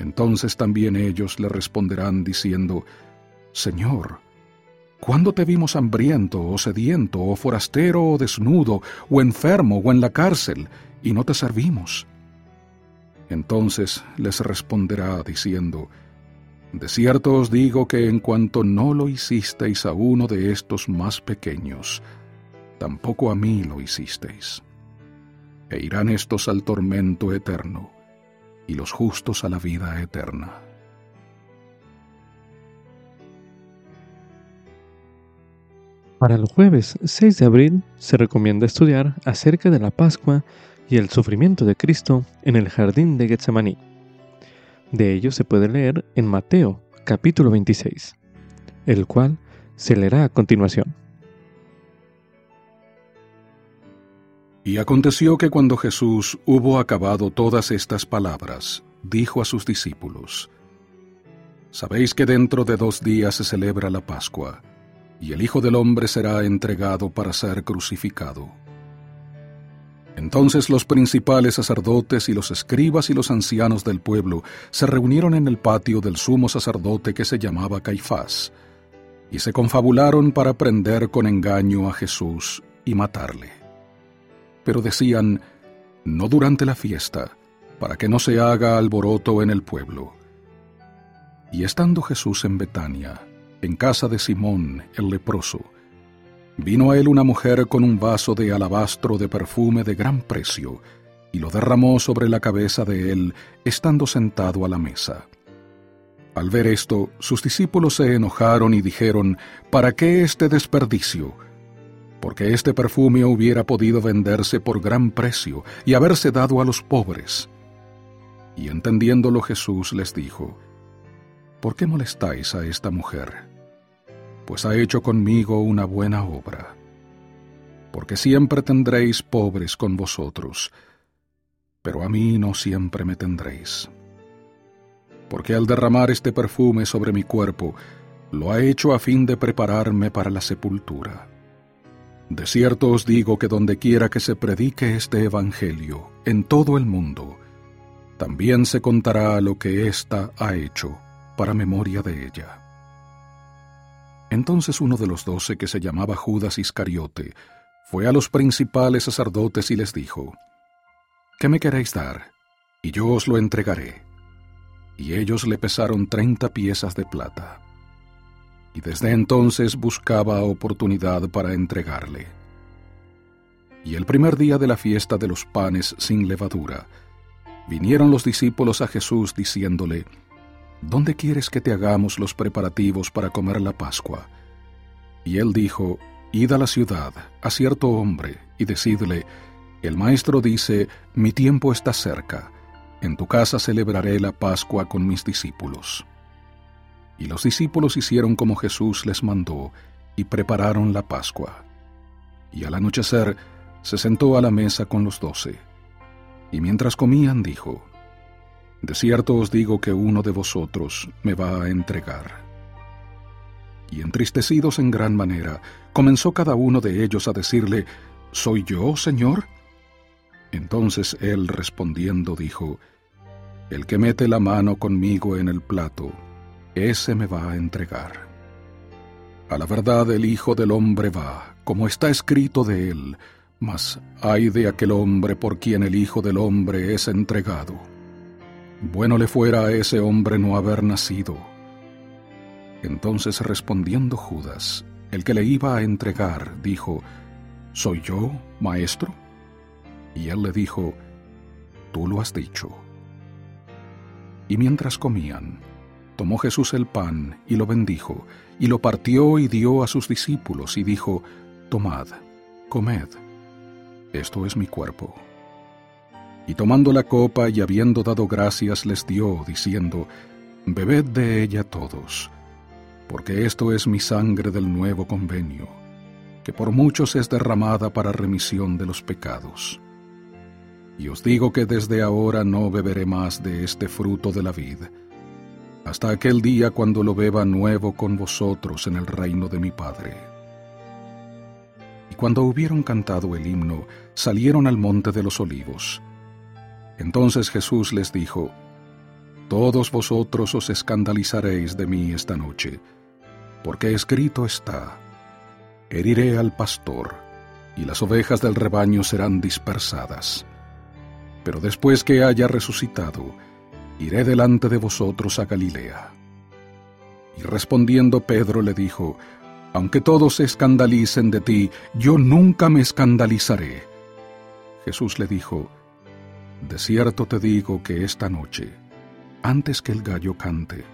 Entonces también ellos le responderán diciendo, Señor, ¿Cuándo te vimos hambriento o sediento o forastero o desnudo o enfermo o en la cárcel y no te servimos? Entonces les responderá diciendo, De cierto os digo que en cuanto no lo hicisteis a uno de estos más pequeños, tampoco a mí lo hicisteis. E irán estos al tormento eterno, y los justos a la vida eterna. Para el jueves 6 de abril se recomienda estudiar acerca de la Pascua y el sufrimiento de Cristo en el jardín de Getsemaní. De ello se puede leer en Mateo capítulo 26, el cual se leerá a continuación. Y aconteció que cuando Jesús hubo acabado todas estas palabras, dijo a sus discípulos, Sabéis que dentro de dos días se celebra la Pascua y el Hijo del Hombre será entregado para ser crucificado. Entonces los principales sacerdotes y los escribas y los ancianos del pueblo se reunieron en el patio del sumo sacerdote que se llamaba Caifás, y se confabularon para prender con engaño a Jesús y matarle. Pero decían, no durante la fiesta, para que no se haga alboroto en el pueblo. Y estando Jesús en Betania, en casa de Simón el leproso. Vino a él una mujer con un vaso de alabastro de perfume de gran precio, y lo derramó sobre la cabeza de él, estando sentado a la mesa. Al ver esto, sus discípulos se enojaron y dijeron, ¿Para qué este desperdicio? Porque este perfume hubiera podido venderse por gran precio y haberse dado a los pobres. Y entendiéndolo Jesús les dijo, ¿Por qué molestáis a esta mujer? pues ha hecho conmigo una buena obra. Porque siempre tendréis pobres con vosotros, pero a mí no siempre me tendréis. Porque al derramar este perfume sobre mi cuerpo, lo ha hecho a fin de prepararme para la sepultura. De cierto os digo que donde quiera que se predique este Evangelio, en todo el mundo, también se contará lo que ésta ha hecho, para memoria de ella. Entonces uno de los doce, que se llamaba Judas Iscariote, fue a los principales sacerdotes y les dijo, ¿Qué me queréis dar? Y yo os lo entregaré. Y ellos le pesaron treinta piezas de plata. Y desde entonces buscaba oportunidad para entregarle. Y el primer día de la fiesta de los panes sin levadura, vinieron los discípulos a Jesús diciéndole, ¿Dónde quieres que te hagamos los preparativos para comer la Pascua? Y él dijo, Id a la ciudad, a cierto hombre, y decidle, El maestro dice, Mi tiempo está cerca, en tu casa celebraré la Pascua con mis discípulos. Y los discípulos hicieron como Jesús les mandó, y prepararon la Pascua. Y al anochecer se sentó a la mesa con los doce. Y mientras comían dijo, de cierto os digo que uno de vosotros me va a entregar. Y entristecidos en gran manera, comenzó cada uno de ellos a decirle, ¿Soy yo, Señor? Entonces él respondiendo dijo, El que mete la mano conmigo en el plato, ese me va a entregar. A la verdad el Hijo del Hombre va, como está escrito de él, mas ay de aquel hombre por quien el Hijo del Hombre es entregado. Bueno le fuera a ese hombre no haber nacido. Entonces respondiendo Judas, el que le iba a entregar, dijo, ¿Soy yo, maestro? Y él le dijo, Tú lo has dicho. Y mientras comían, Tomó Jesús el pan y lo bendijo, y lo partió y dio a sus discípulos, y dijo, Tomad, comed, esto es mi cuerpo. Y tomando la copa y habiendo dado gracias, les dio, diciendo, Bebed de ella todos, porque esto es mi sangre del nuevo convenio, que por muchos es derramada para remisión de los pecados. Y os digo que desde ahora no beberé más de este fruto de la vid, hasta aquel día cuando lo beba nuevo con vosotros en el reino de mi Padre. Y cuando hubieron cantado el himno, salieron al monte de los olivos. Entonces Jesús les dijo, Todos vosotros os escandalizaréis de mí esta noche, porque escrito está, Heriré al pastor, y las ovejas del rebaño serán dispersadas. Pero después que haya resucitado, iré delante de vosotros a Galilea. Y respondiendo Pedro le dijo, Aunque todos se escandalicen de ti, yo nunca me escandalizaré. Jesús le dijo, De cierto te digo que esta noche, antes que el gallo cante,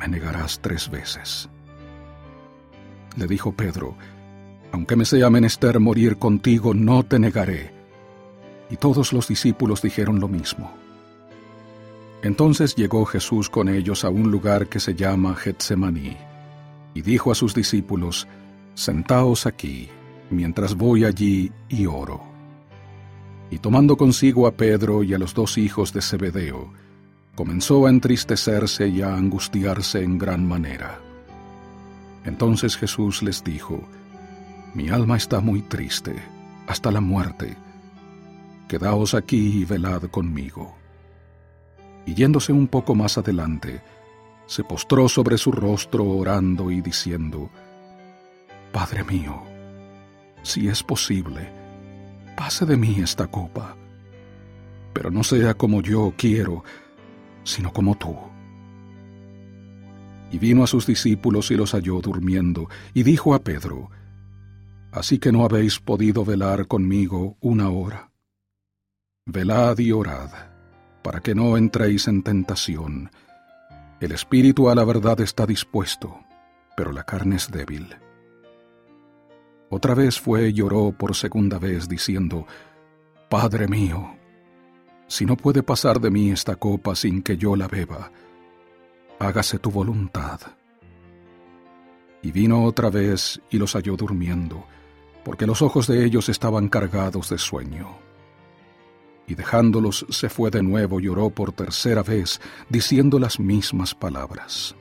me negarás tres veces. Le dijo Pedro, Aunque me sea menester morir contigo, no te negaré. Y todos los discípulos dijeron lo mismo. Entonces llegó Jesús con ellos a un lugar que se llama Getsemaní, y dijo a sus discípulos, Sentaos aquí, mientras voy allí y oro. Y tomando consigo a Pedro y a los dos hijos de Zebedeo, comenzó a entristecerse y a angustiarse en gran manera. Entonces Jesús les dijo, Mi alma está muy triste, hasta la muerte. Quedaos aquí y velad conmigo y yéndose un poco más adelante, se postró sobre su rostro orando y diciendo, Padre mío, si es posible, pase de mí esta copa, pero no sea como yo quiero, sino como tú. Y vino a sus discípulos y los halló durmiendo, y dijo a Pedro, Así que no habéis podido velar conmigo una hora. Velad y orad para que no entréis en tentación. El espíritu a la verdad está dispuesto, pero la carne es débil. Otra vez fue y lloró por segunda vez, diciendo, Padre mío, si no puede pasar de mí esta copa sin que yo la beba, hágase tu voluntad. Y vino otra vez y los halló durmiendo, porque los ojos de ellos estaban cargados de sueño y dejándolos se fue de nuevo y oró por tercera vez, diciendo las mismas palabras.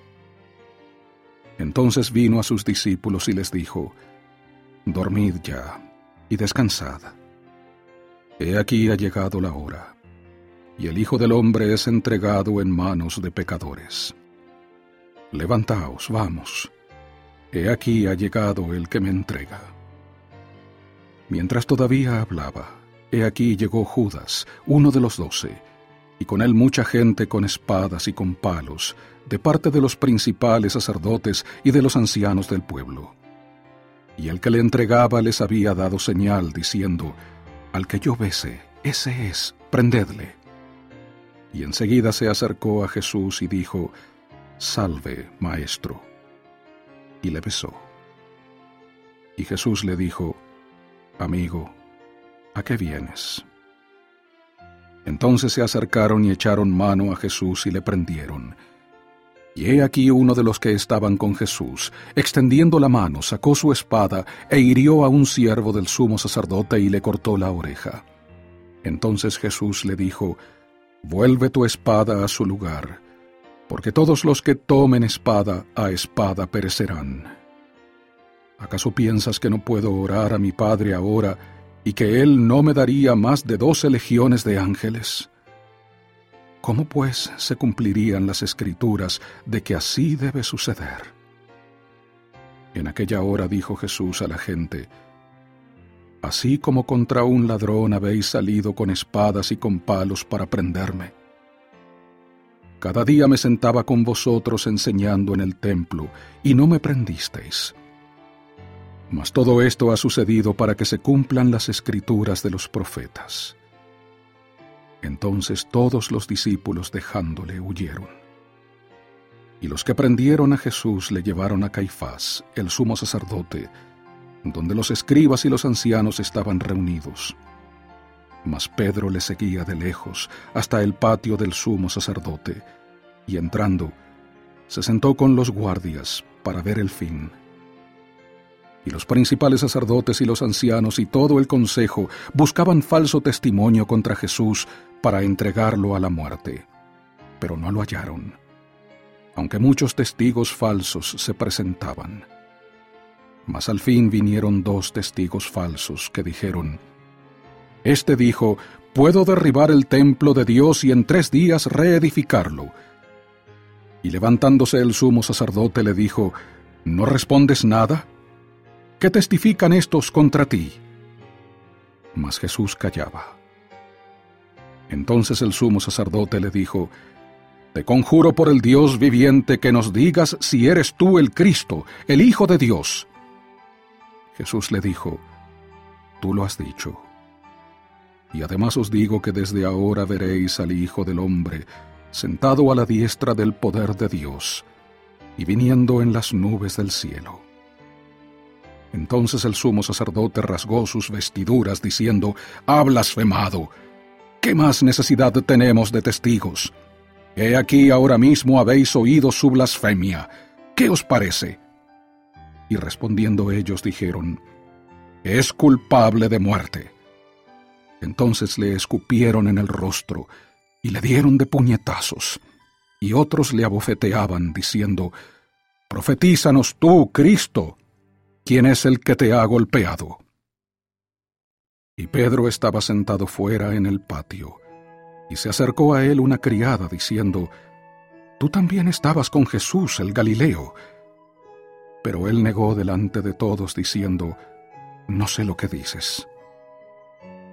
Entonces vino a sus discípulos y les dijo, Dormid ya y descansad. He aquí ha llegado la hora, y el Hijo del Hombre es entregado en manos de pecadores. Levantaos, vamos. He aquí ha llegado el que me entrega. Mientras todavía hablaba, He aquí llegó Judas, uno de los doce, y con él mucha gente con espadas y con palos, de parte de los principales sacerdotes y de los ancianos del pueblo. Y el que le entregaba les había dado señal, diciendo, Al que yo bese, ese es, prendedle. Y enseguida se acercó a Jesús y dijo, Salve, maestro. Y le besó. Y Jesús le dijo, Amigo, ¿A qué vienes? Entonces se acercaron y echaron mano a Jesús y le prendieron. Y he aquí uno de los que estaban con Jesús, extendiendo la mano, sacó su espada e hirió a un siervo del sumo sacerdote y le cortó la oreja. Entonces Jesús le dijo, Vuelve tu espada a su lugar, porque todos los que tomen espada a espada perecerán. ¿Acaso piensas que no puedo orar a mi Padre ahora, y que Él no me daría más de doce legiones de ángeles. ¿Cómo pues se cumplirían las escrituras de que así debe suceder? En aquella hora dijo Jesús a la gente, Así como contra un ladrón habéis salido con espadas y con palos para prenderme. Cada día me sentaba con vosotros enseñando en el templo, y no me prendisteis. Mas todo esto ha sucedido para que se cumplan las escrituras de los profetas. Entonces todos los discípulos dejándole huyeron. Y los que prendieron a Jesús le llevaron a Caifás, el sumo sacerdote, donde los escribas y los ancianos estaban reunidos. Mas Pedro le seguía de lejos hasta el patio del sumo sacerdote, y entrando, se sentó con los guardias para ver el fin. Y los principales sacerdotes y los ancianos y todo el consejo buscaban falso testimonio contra Jesús para entregarlo a la muerte, pero no lo hallaron, aunque muchos testigos falsos se presentaban. Mas al fin vinieron dos testigos falsos que dijeron, Este dijo, Puedo derribar el templo de Dios y en tres días reedificarlo. Y levantándose el sumo sacerdote le dijo, ¿No respondes nada? ¿Qué testifican estos contra ti? Mas Jesús callaba. Entonces el sumo sacerdote le dijo, Te conjuro por el Dios viviente que nos digas si eres tú el Cristo, el Hijo de Dios. Jesús le dijo, Tú lo has dicho. Y además os digo que desde ahora veréis al Hijo del Hombre sentado a la diestra del poder de Dios y viniendo en las nubes del cielo. Entonces el sumo sacerdote rasgó sus vestiduras diciendo, Ha blasfemado. ¿Qué más necesidad tenemos de testigos? He aquí ahora mismo habéis oído su blasfemia. ¿Qué os parece? Y respondiendo ellos dijeron, Es culpable de muerte. Entonces le escupieron en el rostro y le dieron de puñetazos, y otros le abofeteaban, diciendo, Profetízanos tú, Cristo, ¿quién es el que te ha golpeado? Y Pedro estaba sentado fuera en el patio, y se acercó a él una criada, diciendo, Tú también estabas con Jesús el Galileo. Pero él negó delante de todos, diciendo, No sé lo que dices.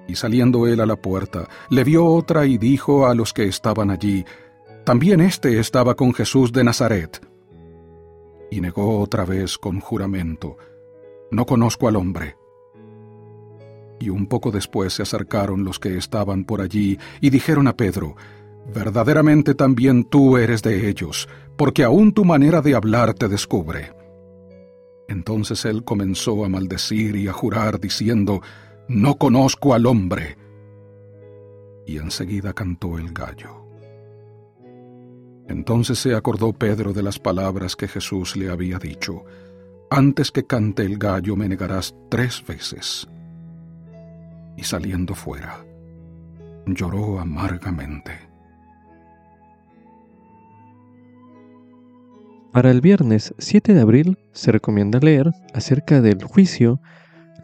Y saliendo él a la puerta, le vio otra y dijo a los que estaban allí, También éste estaba con Jesús de Nazaret. Y negó otra vez con juramento, No conozco al hombre. Y un poco después se acercaron los que estaban por allí y dijeron a Pedro, Verdaderamente también tú eres de ellos, porque aún tu manera de hablar te descubre. Entonces él comenzó a maldecir y a jurar, diciendo, No conozco al hombre. Y enseguida cantó el gallo. Entonces se acordó Pedro de las palabras que Jesús le había dicho, Antes que cante el gallo me negarás tres veces. Y saliendo fuera, lloró amargamente. Para el viernes 7 de abril se recomienda leer acerca del juicio,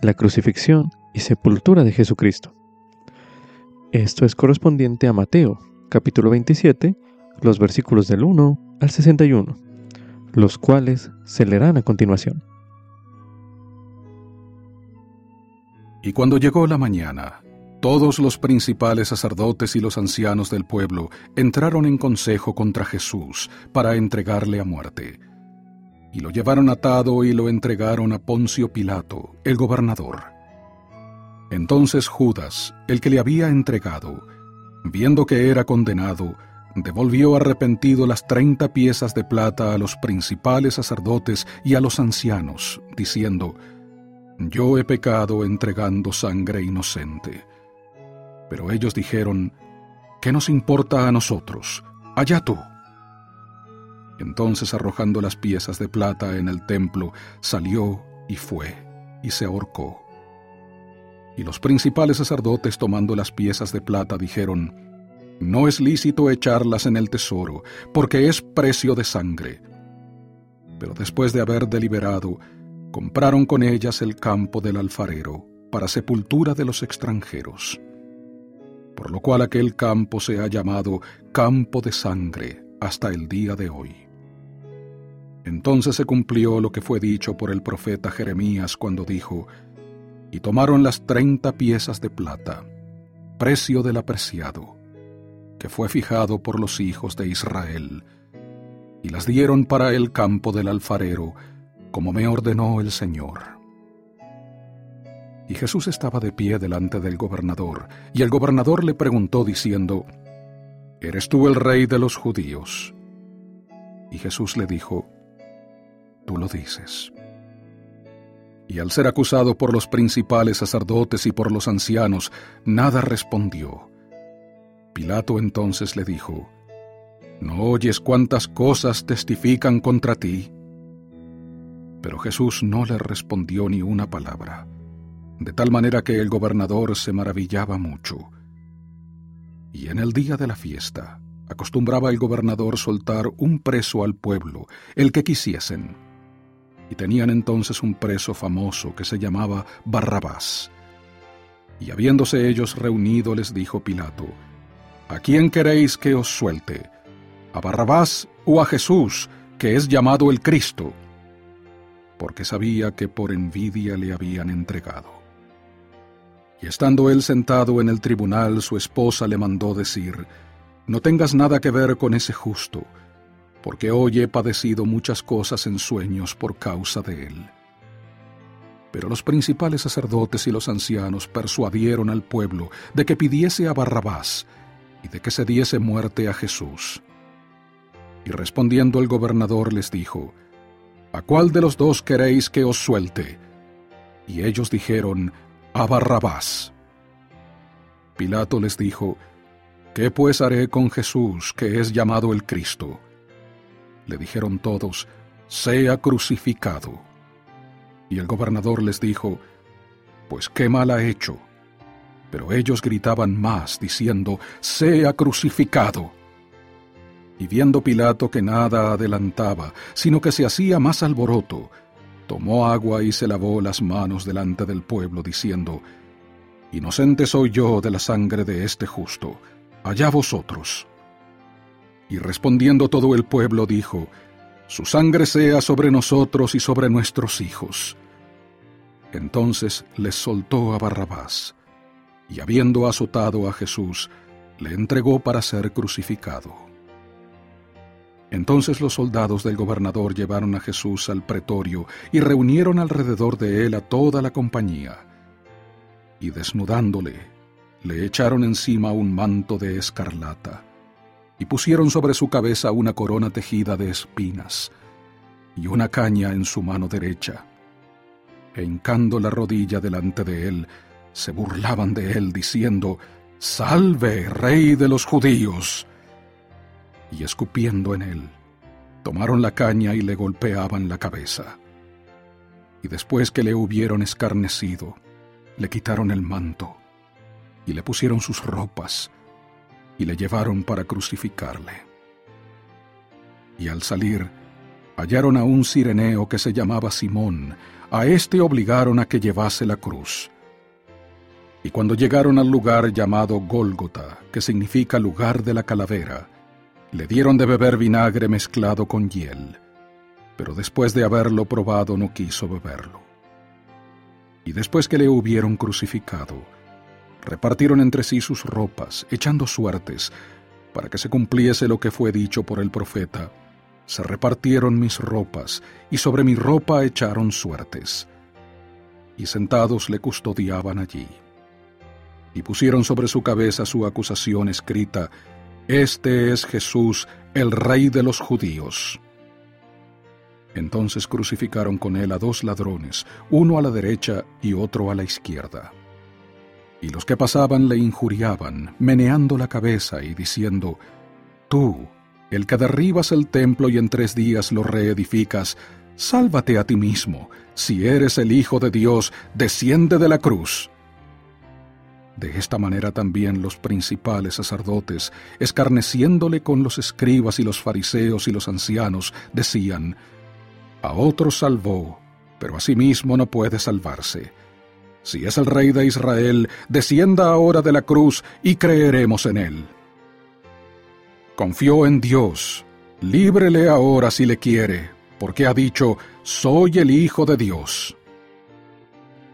la crucifixión y sepultura de Jesucristo. Esto es correspondiente a Mateo, capítulo 27, los versículos del 1 al 61, los cuales se leerán a continuación. Y cuando llegó la mañana, todos los principales sacerdotes y los ancianos del pueblo entraron en consejo contra Jesús para entregarle a muerte. Y lo llevaron atado y lo entregaron a Poncio Pilato, el gobernador. Entonces Judas, el que le había entregado, viendo que era condenado, devolvió arrepentido las treinta piezas de plata a los principales sacerdotes y a los ancianos, diciendo, Yo he pecado entregando sangre inocente. Pero ellos dijeron, ¿qué nos importa a nosotros? Allá tú. Entonces arrojando las piezas de plata en el templo, salió y fue, y se ahorcó. Y los principales sacerdotes tomando las piezas de plata dijeron, No es lícito echarlas en el tesoro, porque es precio de sangre. Pero después de haber deliberado, compraron con ellas el campo del alfarero, para sepultura de los extranjeros por lo cual aquel campo se ha llamado campo de sangre hasta el día de hoy. Entonces se cumplió lo que fue dicho por el profeta Jeremías cuando dijo, y tomaron las treinta piezas de plata, precio del apreciado, que fue fijado por los hijos de Israel, y las dieron para el campo del alfarero, como me ordenó el Señor. Y Jesús estaba de pie delante del gobernador, y el gobernador le preguntó diciendo, ¿Eres tú el rey de los judíos? Y Jesús le dijo, Tú lo dices. Y al ser acusado por los principales sacerdotes y por los ancianos, nada respondió. Pilato entonces le dijo, ¿No oyes cuántas cosas testifican contra ti? Pero Jesús no le respondió ni una palabra, de tal manera que el gobernador se maravillaba mucho. Y en el día de la fiesta, acostumbraba el gobernador soltar un preso al pueblo, el que quisiesen. Y tenían entonces un preso famoso que se llamaba Barrabás. Y habiéndose ellos reunido les dijo Pilato, ¿A quién queréis que os suelte? ¿A Barrabás o a Jesús, que es llamado el Cristo? Porque sabía que por envidia le habían entregado. Y estando él sentado en el tribunal, su esposa le mandó decir, No tengas nada que ver con ese justo, porque hoy he padecido muchas cosas en sueños por causa de él. Pero los principales sacerdotes y los ancianos persuadieron al pueblo de que pidiese a Barrabás y de que se diese muerte a Jesús. Y respondiendo el gobernador les dijo, ¿A cuál de los dos queréis que os suelte? Y ellos dijeron, a Barrabás. Pilato les dijo, ¿Qué pues haré con Jesús, que es llamado el Cristo? Le dijeron todos, sea crucificado. Y el gobernador les dijo, Pues qué mal ha hecho. Pero ellos gritaban más, diciendo, sea crucificado. Y viendo Pilato que nada adelantaba, sino que se hacía más alboroto, tomó agua y se lavó las manos delante del pueblo, diciendo, Inocente soy yo de la sangre de este justo, allá vosotros. Y respondiendo todo el pueblo dijo, Su sangre sea sobre nosotros y sobre nuestros hijos. Entonces les soltó a Barrabás, y habiendo azotado a Jesús, le entregó para ser crucificado. Entonces los soldados del gobernador llevaron a Jesús al pretorio y reunieron alrededor de él a toda la compañía. Y desnudándole, le echaron encima un manto de escarlata, y pusieron sobre su cabeza una corona tejida de espinas, y una caña en su mano derecha. E hincando la rodilla delante de él, se burlaban de él, diciendo, Salve, rey de los judíos y escupiendo en él, tomaron la caña y le golpeaban la cabeza. Y después que le hubieron escarnecido, le quitaron el manto y le pusieron sus ropas y le llevaron para crucificarle. Y al salir, hallaron a un sireneo que se llamaba Simón, a éste obligaron a que llevase la cruz. Y cuando llegaron al lugar llamado Gólgota, que significa lugar de la calavera, le dieron de beber vinagre mezclado con hiel, pero después de haberlo probado no quiso beberlo. Y después que le hubieron crucificado, repartieron entre sí sus ropas, echando suertes, para que se cumpliese lo que fue dicho por el profeta. Se repartieron mis ropas, y sobre mi ropa echaron suertes. Y sentados le custodiaban allí. Y pusieron sobre su cabeza su acusación escrita, este es Jesús, el Rey de los judíos. Entonces crucificaron con él a dos ladrones, uno a la derecha y otro a la izquierda. Y los que pasaban le injuriaban, meneando la cabeza y diciendo, Tú, el que derribas el templo y en tres días lo reedificas, sálvate a ti mismo, si eres el Hijo de Dios, desciende de la cruz. De esta manera también los principales sacerdotes, escarneciéndole con los escribas y los fariseos y los ancianos, decían, A otros salvó, pero a sí mismo no puede salvarse. Si es el rey de Israel, descienda ahora de la cruz y creeremos en él. Confió en Dios, líbrele ahora si le quiere, porque ha dicho, Soy el Hijo de Dios.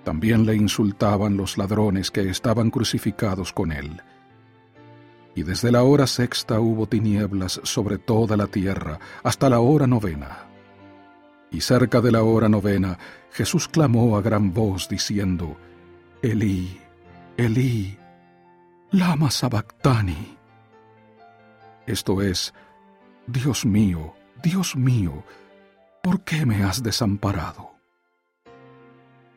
También le insultaban los ladrones que estaban crucificados con él. Y desde la hora sexta hubo tinieblas sobre toda la tierra hasta la hora novena. Y cerca de la hora novena Jesús clamó a gran voz diciendo, Elí, Elí, lama sabactani. Esto es, Dios mío, Dios mío, ¿por qué me has desamparado?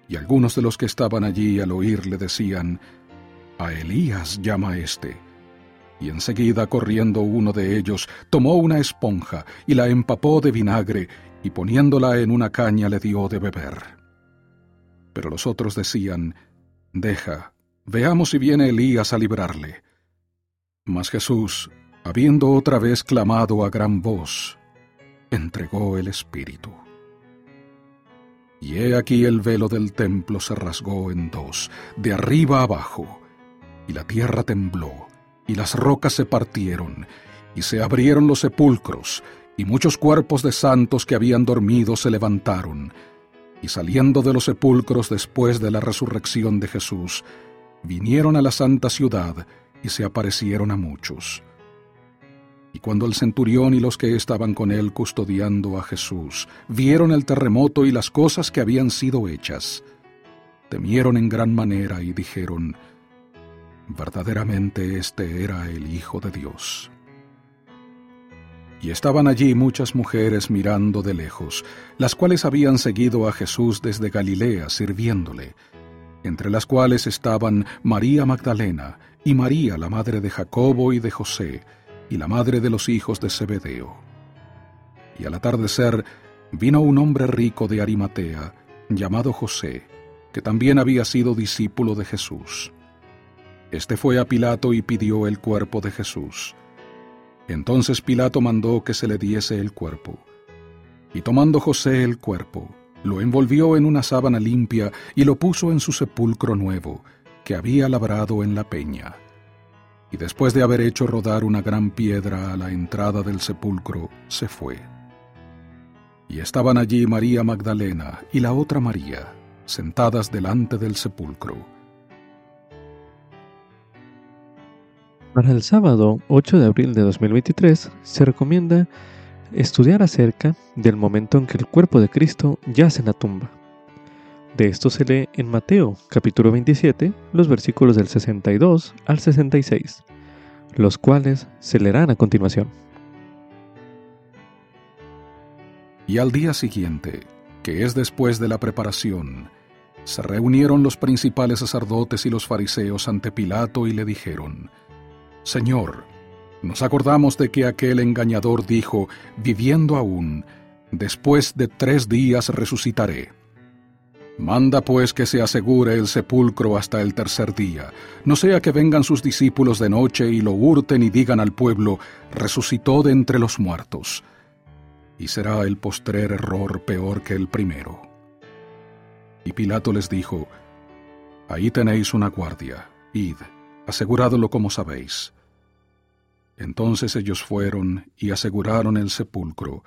Y algunos de los que estaban allí al oírle decían, A Elías llama éste. Y enseguida corriendo uno de ellos, tomó una esponja y la empapó de vinagre, y poniéndola en una caña le dio de beber. Pero los otros decían, Deja, veamos si viene Elías a librarle. Mas Jesús, habiendo otra vez clamado a gran voz, entregó el Espíritu. Y he aquí el velo del templo se rasgó en dos, de arriba abajo, y la tierra tembló, y las rocas se partieron, y se abrieron los sepulcros, y muchos cuerpos de santos que habían dormido se levantaron, y saliendo de los sepulcros después de la resurrección de Jesús, vinieron a la santa ciudad y se aparecieron a muchos. Y cuando el centurión y los que estaban con él custodiando a Jesús vieron el terremoto y las cosas que habían sido hechas, temieron en gran manera y dijeron, verdaderamente este era el Hijo de Dios. Y estaban allí muchas mujeres mirando de lejos, las cuales habían seguido a Jesús desde Galilea sirviéndole, entre las cuales estaban María Magdalena y María la madre de Jacobo y de José, y la madre de los hijos de Zebedeo. Y al atardecer vino un hombre rico de Arimatea, llamado José, que también había sido discípulo de Jesús. Este fue a Pilato y pidió el cuerpo de Jesús. Entonces Pilato mandó que se le diese el cuerpo. Y tomando José el cuerpo, lo envolvió en una sábana limpia y lo puso en su sepulcro nuevo, que había labrado en la peña y después de haber hecho rodar una gran piedra a la entrada del sepulcro, se fue. Y estaban allí María Magdalena y la otra María, sentadas delante del sepulcro. Para el sábado 8 de abril de 2023 se recomienda estudiar acerca del momento en que el cuerpo de Cristo yace en la tumba. De esto se lee en Mateo capítulo 27, los versículos del 62 al 66, los cuales se leerán a continuación. Y al día siguiente, que es después de la preparación, se reunieron los principales sacerdotes y los fariseos ante Pilato y le dijeron, Señor, nos acordamos de que aquel engañador dijo, viviendo aún, después de tres días resucitaré. Manda pues que se asegure el sepulcro hasta el tercer día, no sea que vengan sus discípulos de noche y lo hurten y digan al pueblo, resucitó de entre los muertos. Y será el postrer error peor que el primero. Y Pilato les dijo, Ahí tenéis una guardia, id, aseguradlo como sabéis. Entonces ellos fueron y aseguraron el sepulcro,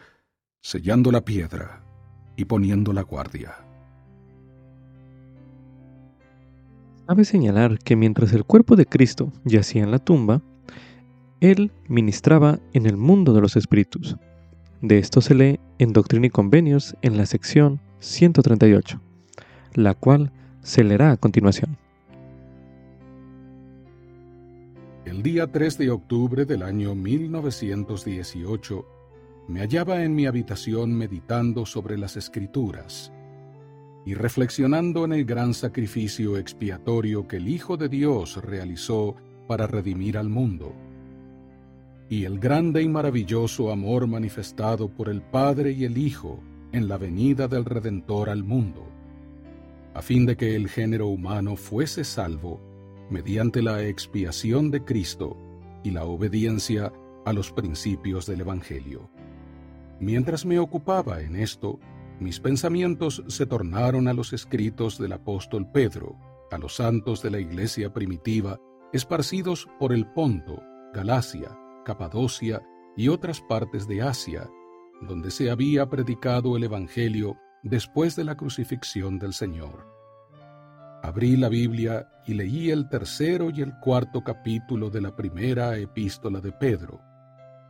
sellando la piedra y poniendo la guardia. Cabe señalar que mientras el cuerpo de Cristo yacía en la tumba, Él ministraba en el mundo de los espíritus. De esto se lee en Doctrina y Convenios en la sección 138, la cual se leerá a continuación. El día 3 de octubre del año 1918, me hallaba en mi habitación meditando sobre las escrituras y reflexionando en el gran sacrificio expiatorio que el Hijo de Dios realizó para redimir al mundo, y el grande y maravilloso amor manifestado por el Padre y el Hijo en la venida del Redentor al mundo, a fin de que el género humano fuese salvo mediante la expiación de Cristo y la obediencia a los principios del Evangelio. Mientras me ocupaba en esto, mis pensamientos se tornaron a los escritos del apóstol Pedro, a los santos de la iglesia primitiva, esparcidos por el Ponto, Galacia, Capadocia y otras partes de Asia, donde se había predicado el Evangelio después de la crucifixión del Señor. Abrí la Biblia y leí el tercero y el cuarto capítulo de la primera epístola de Pedro,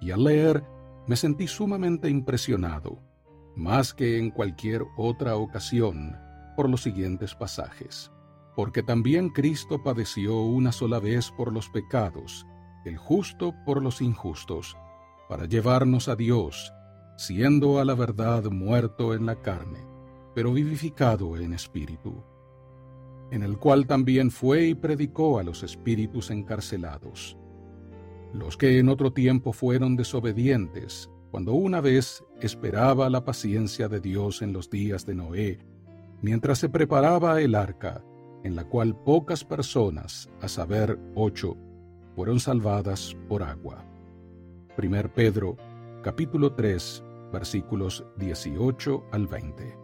y al leer me sentí sumamente impresionado más que en cualquier otra ocasión, por los siguientes pasajes. Porque también Cristo padeció una sola vez por los pecados, el justo por los injustos, para llevarnos a Dios, siendo a la verdad muerto en la carne, pero vivificado en espíritu, en el cual también fue y predicó a los espíritus encarcelados, los que en otro tiempo fueron desobedientes, cuando una vez esperaba la paciencia de Dios en los días de Noé, mientras se preparaba el arca, en la cual pocas personas, a saber ocho, fueron salvadas por agua. 1 Pedro, capítulo 3, versículos 18 al 20.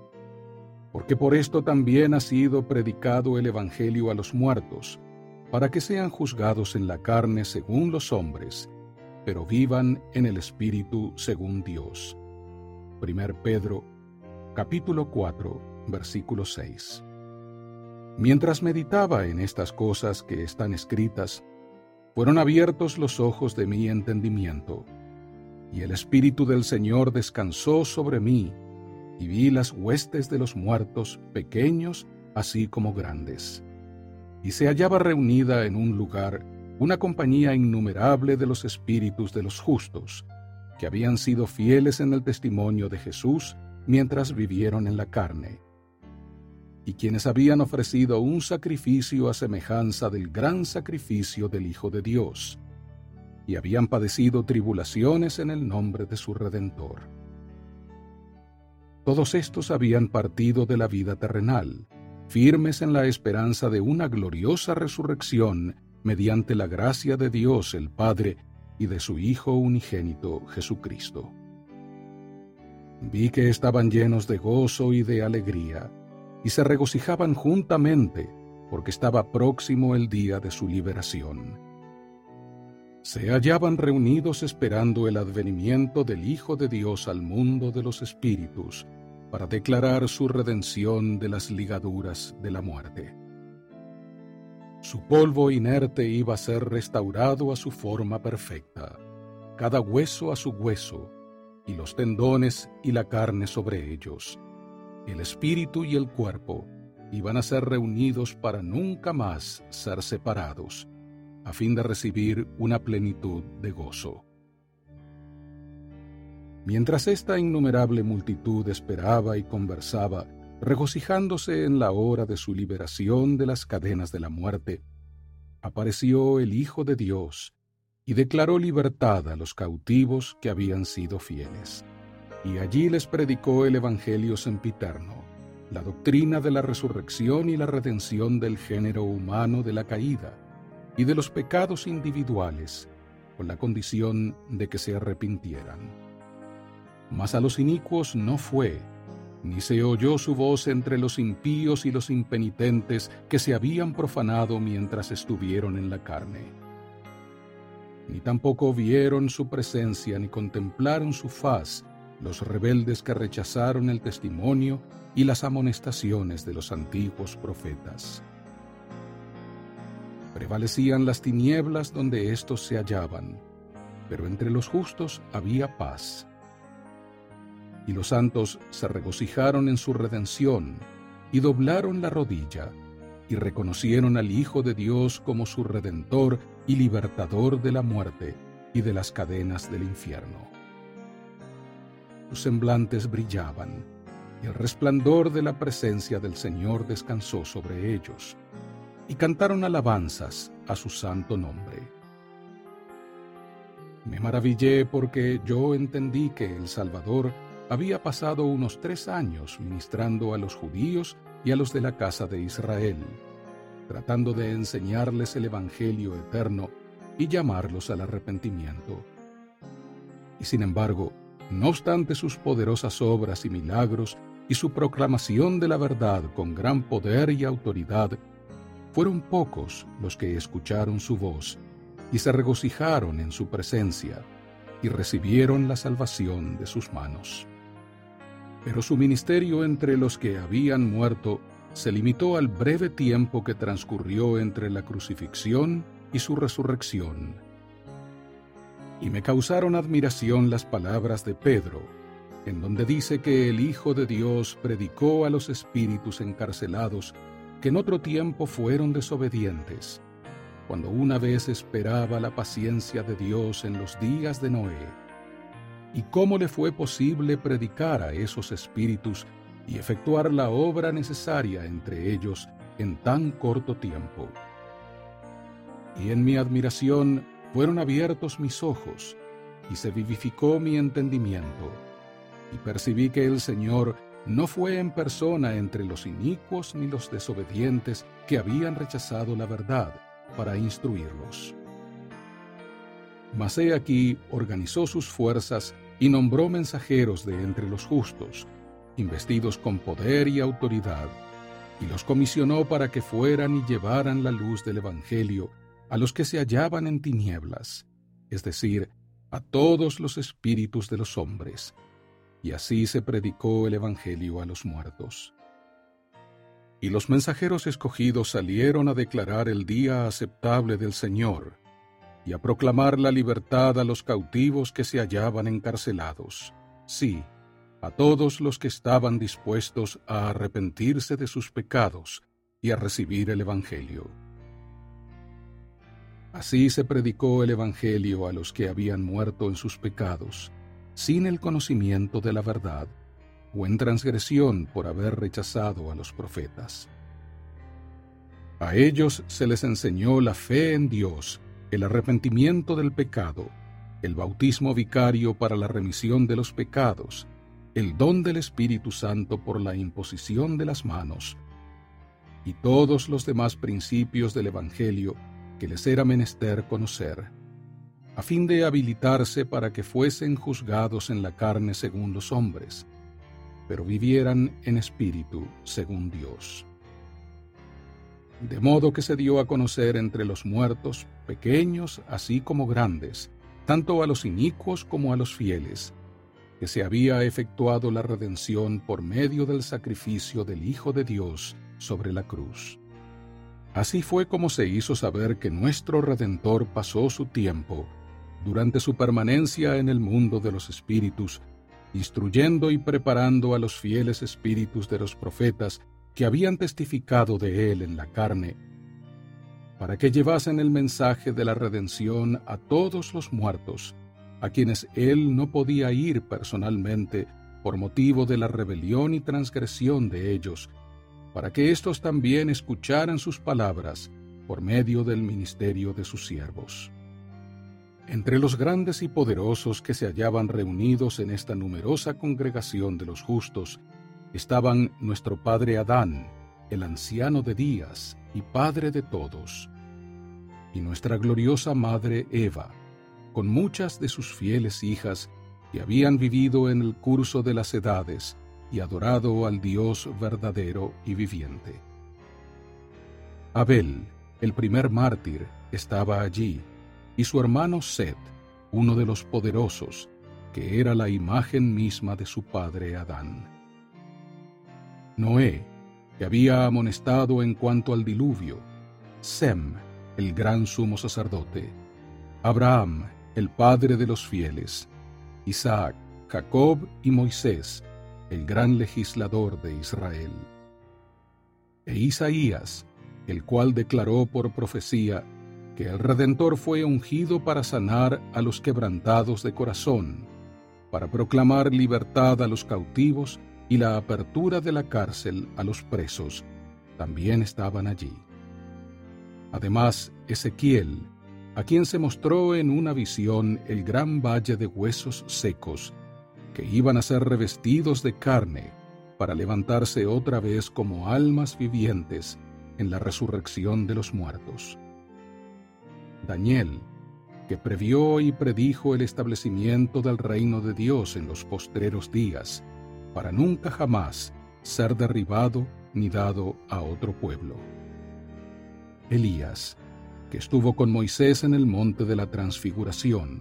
Porque por esto también ha sido predicado el Evangelio a los muertos, para que sean juzgados en la carne según los hombres, pero vivan en el Espíritu según Dios. 1 Pedro, capítulo 4, versículo 6. Mientras meditaba en estas cosas que están escritas, fueron abiertos los ojos de mi entendimiento, y el Espíritu del Señor descansó sobre mí, y vi las huestes de los muertos, pequeños así como grandes. Y se hallaba reunida en un lugar una compañía innumerable de los espíritus de los justos, que habían sido fieles en el testimonio de Jesús mientras vivieron en la carne y quienes habían ofrecido un sacrificio a semejanza del gran sacrificio del Hijo de Dios, y habían padecido tribulaciones en el nombre de su Redentor. Todos estos habían partido de la vida terrenal, firmes en la esperanza de una gloriosa resurrección mediante la gracia de Dios el Padre y de su Hijo unigénito Jesucristo. Vi que estaban llenos de gozo y de alegría, y se regocijaban juntamente porque estaba próximo el día de su liberación. Se hallaban reunidos esperando el advenimiento del Hijo de Dios al mundo de los espíritus para declarar su redención de las ligaduras de la muerte. Su polvo inerte iba a ser restaurado a su forma perfecta, cada hueso a su hueso, y los tendones y la carne sobre ellos el espíritu y el cuerpo iban a ser reunidos para nunca más ser separados, a fin de recibir una plenitud de gozo. Mientras esta innumerable multitud esperaba y conversaba, regocijándose en la hora de su liberación de las cadenas de la muerte, apareció el Hijo de Dios y declaró libertad a los cautivos que habían sido fieles y allí les predicó el Evangelio sempiterno, la doctrina de la resurrección y la redención del género humano de la caída y de los pecados individuales, con la condición de que se arrepintieran. Mas a los inicuos no fue, ni se oyó su voz entre los impíos y los impenitentes que se habían profanado mientras estuvieron en la carne. Ni tampoco vieron su presencia ni contemplaron su faz, los rebeldes que rechazaron el testimonio y las amonestaciones de los antiguos profetas. Prevalecían las tinieblas donde éstos se hallaban, pero entre los justos había paz. Y los santos se regocijaron en su redención, y doblaron la rodilla, y reconocieron al Hijo de Dios como su Redentor y Libertador de la muerte y de las cadenas del infierno sus semblantes brillaban, y el resplandor de la presencia del Señor descansó sobre ellos, y cantaron alabanzas a su santo nombre. Me maravillé porque yo entendí que el Salvador había pasado unos tres años ministrando a los judíos y a los de la casa de Israel, tratando de enseñarles el Evangelio eterno y llamarlos al arrepentimiento. Y sin embargo, no obstante sus poderosas obras y milagros y su proclamación de la verdad con gran poder y autoridad, fueron pocos los que escucharon su voz y se regocijaron en su presencia y recibieron la salvación de sus manos. Pero su ministerio entre los que habían muerto se limitó al breve tiempo que transcurrió entre la crucifixión y su resurrección. Y me causaron admiración las palabras de Pedro, en donde dice que el Hijo de Dios predicó a los espíritus encarcelados que en otro tiempo fueron desobedientes, cuando una vez esperaba la paciencia de Dios en los días de Noé, y cómo le fue posible predicar a esos espíritus y efectuar la obra necesaria entre ellos en tan corto tiempo. Y en mi admiración fueron abiertos mis ojos, y se vivificó mi entendimiento, y percibí que el Señor no fue en persona entre los inicuos ni los desobedientes que habían rechazado la verdad para instruirlos. Mas he aquí organizó sus fuerzas y nombró mensajeros de entre los justos, investidos con poder y autoridad, y los comisionó para que fueran y llevaran la luz del Evangelio a los que se hallaban en tinieblas, es decir, a todos los espíritus de los hombres, y así se predicó el Evangelio a los muertos. Y los mensajeros escogidos salieron a declarar el día aceptable del Señor, y a proclamar la libertad a los cautivos que se hallaban encarcelados, sí, a todos los que estaban dispuestos a arrepentirse de sus pecados y a recibir el Evangelio. Así se predicó el Evangelio a los que habían muerto en sus pecados, sin el conocimiento de la verdad, o en transgresión por haber rechazado a los profetas. A ellos se les enseñó la fe en Dios, el arrepentimiento del pecado, el bautismo vicario para la remisión de los pecados, el don del Espíritu Santo por la imposición de las manos, y todos los demás principios del Evangelio que les era menester conocer, a fin de habilitarse para que fuesen juzgados en la carne según los hombres, pero vivieran en espíritu según Dios. De modo que se dio a conocer entre los muertos, pequeños así como grandes, tanto a los inicuos como a los fieles, que se había efectuado la redención por medio del sacrificio del Hijo de Dios sobre la cruz. Así fue como se hizo saber que nuestro Redentor pasó su tiempo, durante su permanencia en el mundo de los espíritus, instruyendo y preparando a los fieles espíritus de los profetas que habían testificado de él en la carne, para que llevasen el mensaje de la redención a todos los muertos, a quienes él no podía ir personalmente por motivo de la rebelión y transgresión de ellos, para que éstos también escucharan sus palabras por medio del ministerio de sus siervos. Entre los grandes y poderosos que se hallaban reunidos en esta numerosa congregación de los justos, estaban nuestro padre Adán, el anciano de días y padre de todos, y nuestra gloriosa madre Eva, con muchas de sus fieles hijas que habían vivido en el curso de las edades y adorado al Dios verdadero y viviente. Abel, el primer mártir, estaba allí, y su hermano Seth, uno de los poderosos, que era la imagen misma de su padre Adán. Noé, que había amonestado en cuanto al diluvio, Sem, el gran sumo sacerdote, Abraham, el padre de los fieles, Isaac, Jacob y Moisés, el gran legislador de Israel. E Isaías, el cual declaró por profecía que el Redentor fue ungido para sanar a los quebrantados de corazón, para proclamar libertad a los cautivos y la apertura de la cárcel a los presos, también estaban allí. Además, Ezequiel, a quien se mostró en una visión el gran valle de huesos secos, que iban a ser revestidos de carne para levantarse otra vez como almas vivientes en la resurrección de los muertos. Daniel, que previó y predijo el establecimiento del reino de Dios en los postreros días, para nunca jamás ser derribado ni dado a otro pueblo. Elías, que estuvo con Moisés en el monte de la transfiguración.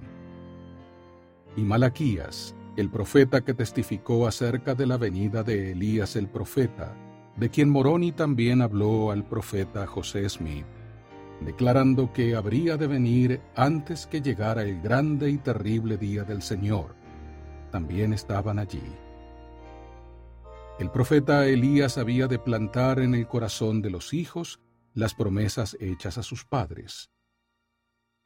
Y Malaquías, el profeta que testificó acerca de la venida de Elías el profeta, de quien Moroni también habló al profeta José Smith, declarando que habría de venir antes que llegara el grande y terrible día del Señor. También estaban allí. El profeta Elías había de plantar en el corazón de los hijos las promesas hechas a sus padres.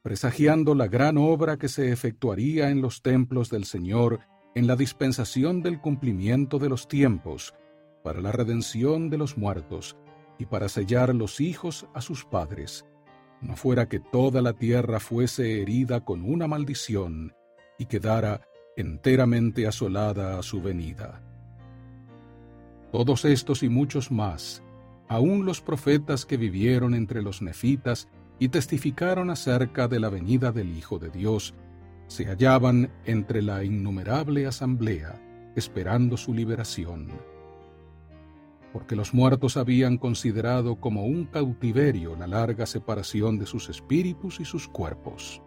presagiando la gran obra que se efectuaría en los templos del Señor en la dispensación del cumplimiento de los tiempos, para la redención de los muertos y para sellar los hijos a sus padres, no fuera que toda la tierra fuese herida con una maldición y quedara enteramente asolada a su venida. Todos estos y muchos más, aun los profetas que vivieron entre los nefitas y testificaron acerca de la venida del Hijo de Dios, se hallaban entre la innumerable asamblea, esperando su liberación. Porque los muertos habían considerado como un cautiverio la larga separación de sus espíritus y sus cuerpos.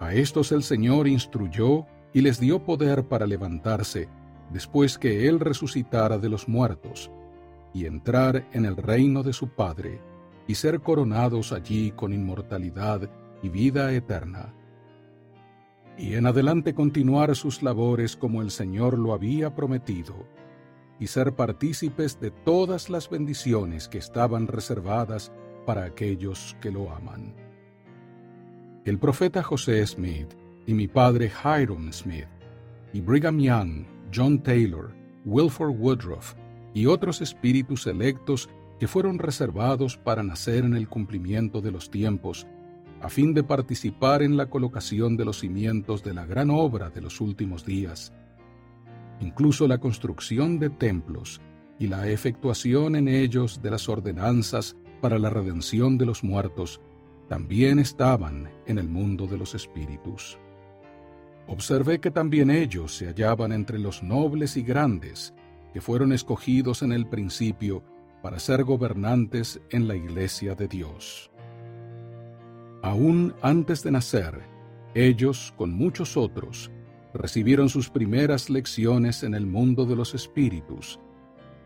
A estos el Señor instruyó y les dio poder para levantarse después que Él resucitara de los muertos, y entrar en el reino de su Padre, y ser coronados allí con inmortalidad y vida eterna. Y en adelante continuar sus labores como el Señor lo había prometido, y ser partícipes de todas las bendiciones que estaban reservadas para aquellos que lo aman. El profeta José Smith y mi padre Hiram Smith y Brigham Young John Taylor, Wilford Woodruff y otros espíritus electos que fueron reservados para nacer en el cumplimiento de los tiempos, a fin de participar en la colocación de los cimientos de la gran obra de los últimos días. Incluso la construcción de templos y la efectuación en ellos de las ordenanzas para la redención de los muertos también estaban en el mundo de los espíritus observé que también ellos se hallaban entre los nobles y grandes, que fueron escogidos en el principio para ser gobernantes en la iglesia de Dios. Aún antes de nacer, ellos, con muchos otros, recibieron sus primeras lecciones en el mundo de los espíritus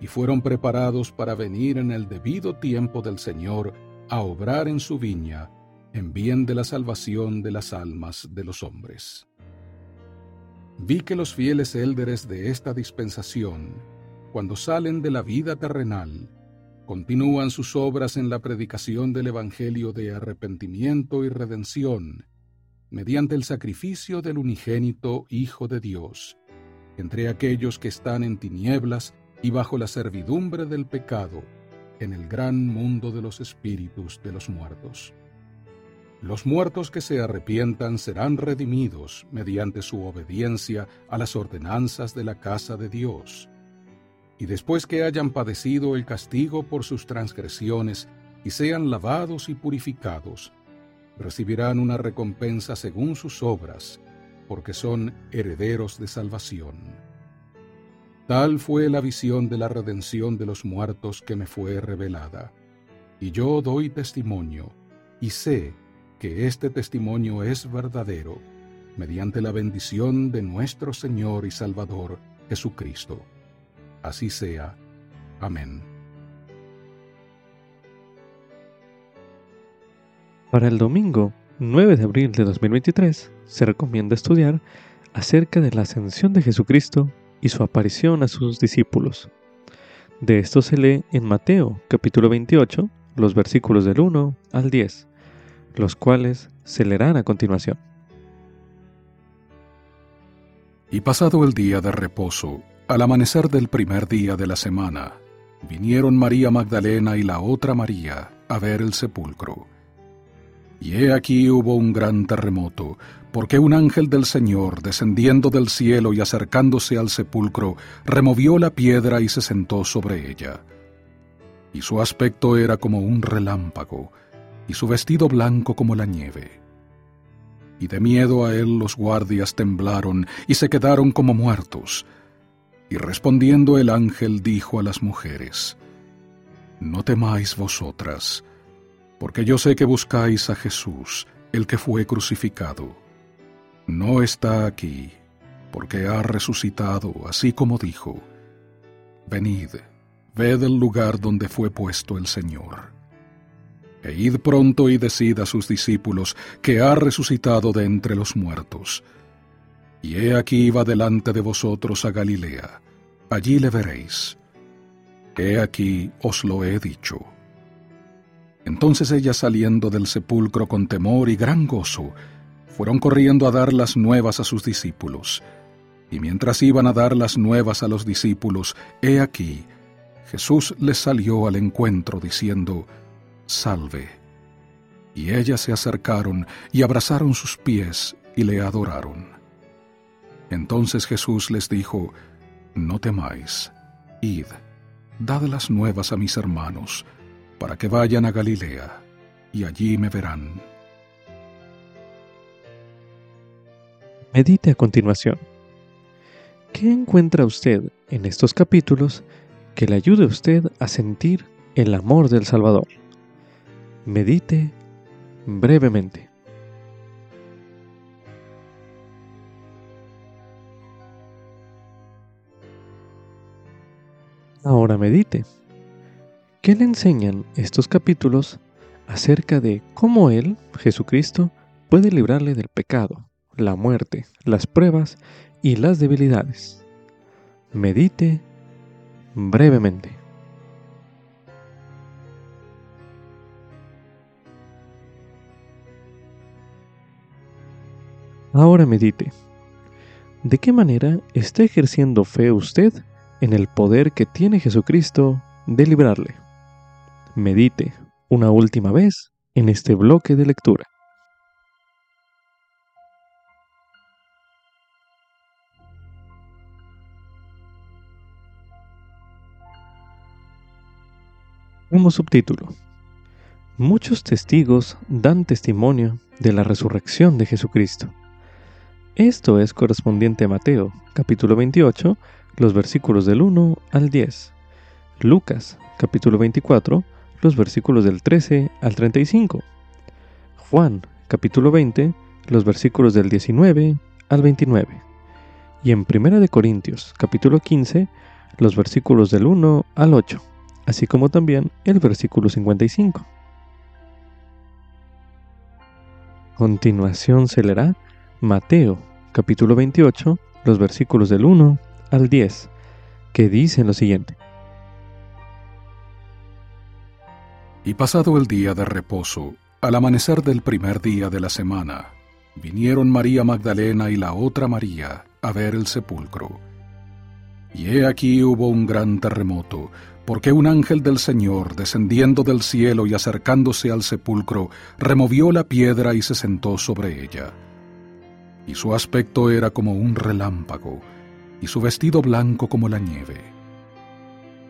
y fueron preparados para venir en el debido tiempo del Señor a obrar en su viña en bien de la salvación de las almas de los hombres vi que los fieles élderes de esta dispensación, cuando salen de la vida terrenal, continúan sus obras en la predicación del Evangelio de arrepentimiento y redención, mediante el sacrificio del unigénito Hijo de Dios, entre aquellos que están en tinieblas y bajo la servidumbre del pecado, en el gran mundo de los espíritus de los muertos. Los muertos que se arrepientan serán redimidos mediante su obediencia a las ordenanzas de la casa de Dios. Y después que hayan padecido el castigo por sus transgresiones y sean lavados y purificados, recibirán una recompensa según sus obras, porque son herederos de salvación. Tal fue la visión de la redención de los muertos que me fue revelada. Y yo doy testimonio, y sé que este testimonio es verdadero, mediante la bendición de nuestro Señor y Salvador Jesucristo. Así sea. Amén. Para el domingo 9 de abril de 2023 se recomienda estudiar acerca de la ascensión de Jesucristo y su aparición a sus discípulos. De esto se lee en Mateo capítulo 28, los versículos del 1 al 10 los cuales se leerán a continuación. Y pasado el día de reposo, al amanecer del primer día de la semana, vinieron María Magdalena y la otra María a ver el sepulcro. Y he aquí hubo un gran terremoto, porque un ángel del Señor, descendiendo del cielo y acercándose al sepulcro, removió la piedra y se sentó sobre ella. Y su aspecto era como un relámpago, y su vestido blanco como la nieve. Y de miedo a él los guardias temblaron y se quedaron como muertos. Y respondiendo el ángel dijo a las mujeres, No temáis vosotras, porque yo sé que buscáis a Jesús, el que fue crucificado. No está aquí, porque ha resucitado, así como dijo. Venid, ved el lugar donde fue puesto el Señor e id pronto y decid a sus discípulos que ha resucitado de entre los muertos. Y he aquí va delante de vosotros a Galilea, allí le veréis. He aquí os lo he dicho. Entonces ellas saliendo del sepulcro con temor y gran gozo, fueron corriendo a dar las nuevas a sus discípulos. Y mientras iban a dar las nuevas a los discípulos, he aquí, Jesús les salió al encuentro diciendo, Salve. Y ellas se acercaron y abrazaron sus pies y le adoraron. Entonces Jesús les dijo, No temáis, id, dad las nuevas a mis hermanos, para que vayan a Galilea, y allí me verán. Medite a continuación. ¿Qué encuentra usted en estos capítulos que le ayude a usted a sentir el amor del Salvador? Medite brevemente. Ahora medite. ¿Qué le enseñan estos capítulos acerca de cómo Él, Jesucristo, puede librarle del pecado, la muerte, las pruebas y las debilidades? Medite brevemente. Ahora medite. ¿De qué manera está ejerciendo fe usted en el poder que tiene Jesucristo de librarle? Medite una última vez en este bloque de lectura. Como subtítulo. Muchos testigos dan testimonio de la resurrección de Jesucristo. Esto es correspondiente a Mateo, capítulo 28, los versículos del 1 al 10. Lucas, capítulo 24, los versículos del 13 al 35. Juan, capítulo 20, los versículos del 19 al 29. Y en Primera de Corintios, capítulo 15, los versículos del 1 al 8, así como también el versículo 55. Continuación se leerá Mateo, capítulo 28, los versículos del 1 al 10, que dicen lo siguiente. Y pasado el día de reposo, al amanecer del primer día de la semana, vinieron María Magdalena y la otra María a ver el sepulcro. Y he aquí hubo un gran terremoto, porque un ángel del Señor, descendiendo del cielo y acercándose al sepulcro, removió la piedra y se sentó sobre ella. Y su aspecto era como un relámpago, y su vestido blanco como la nieve.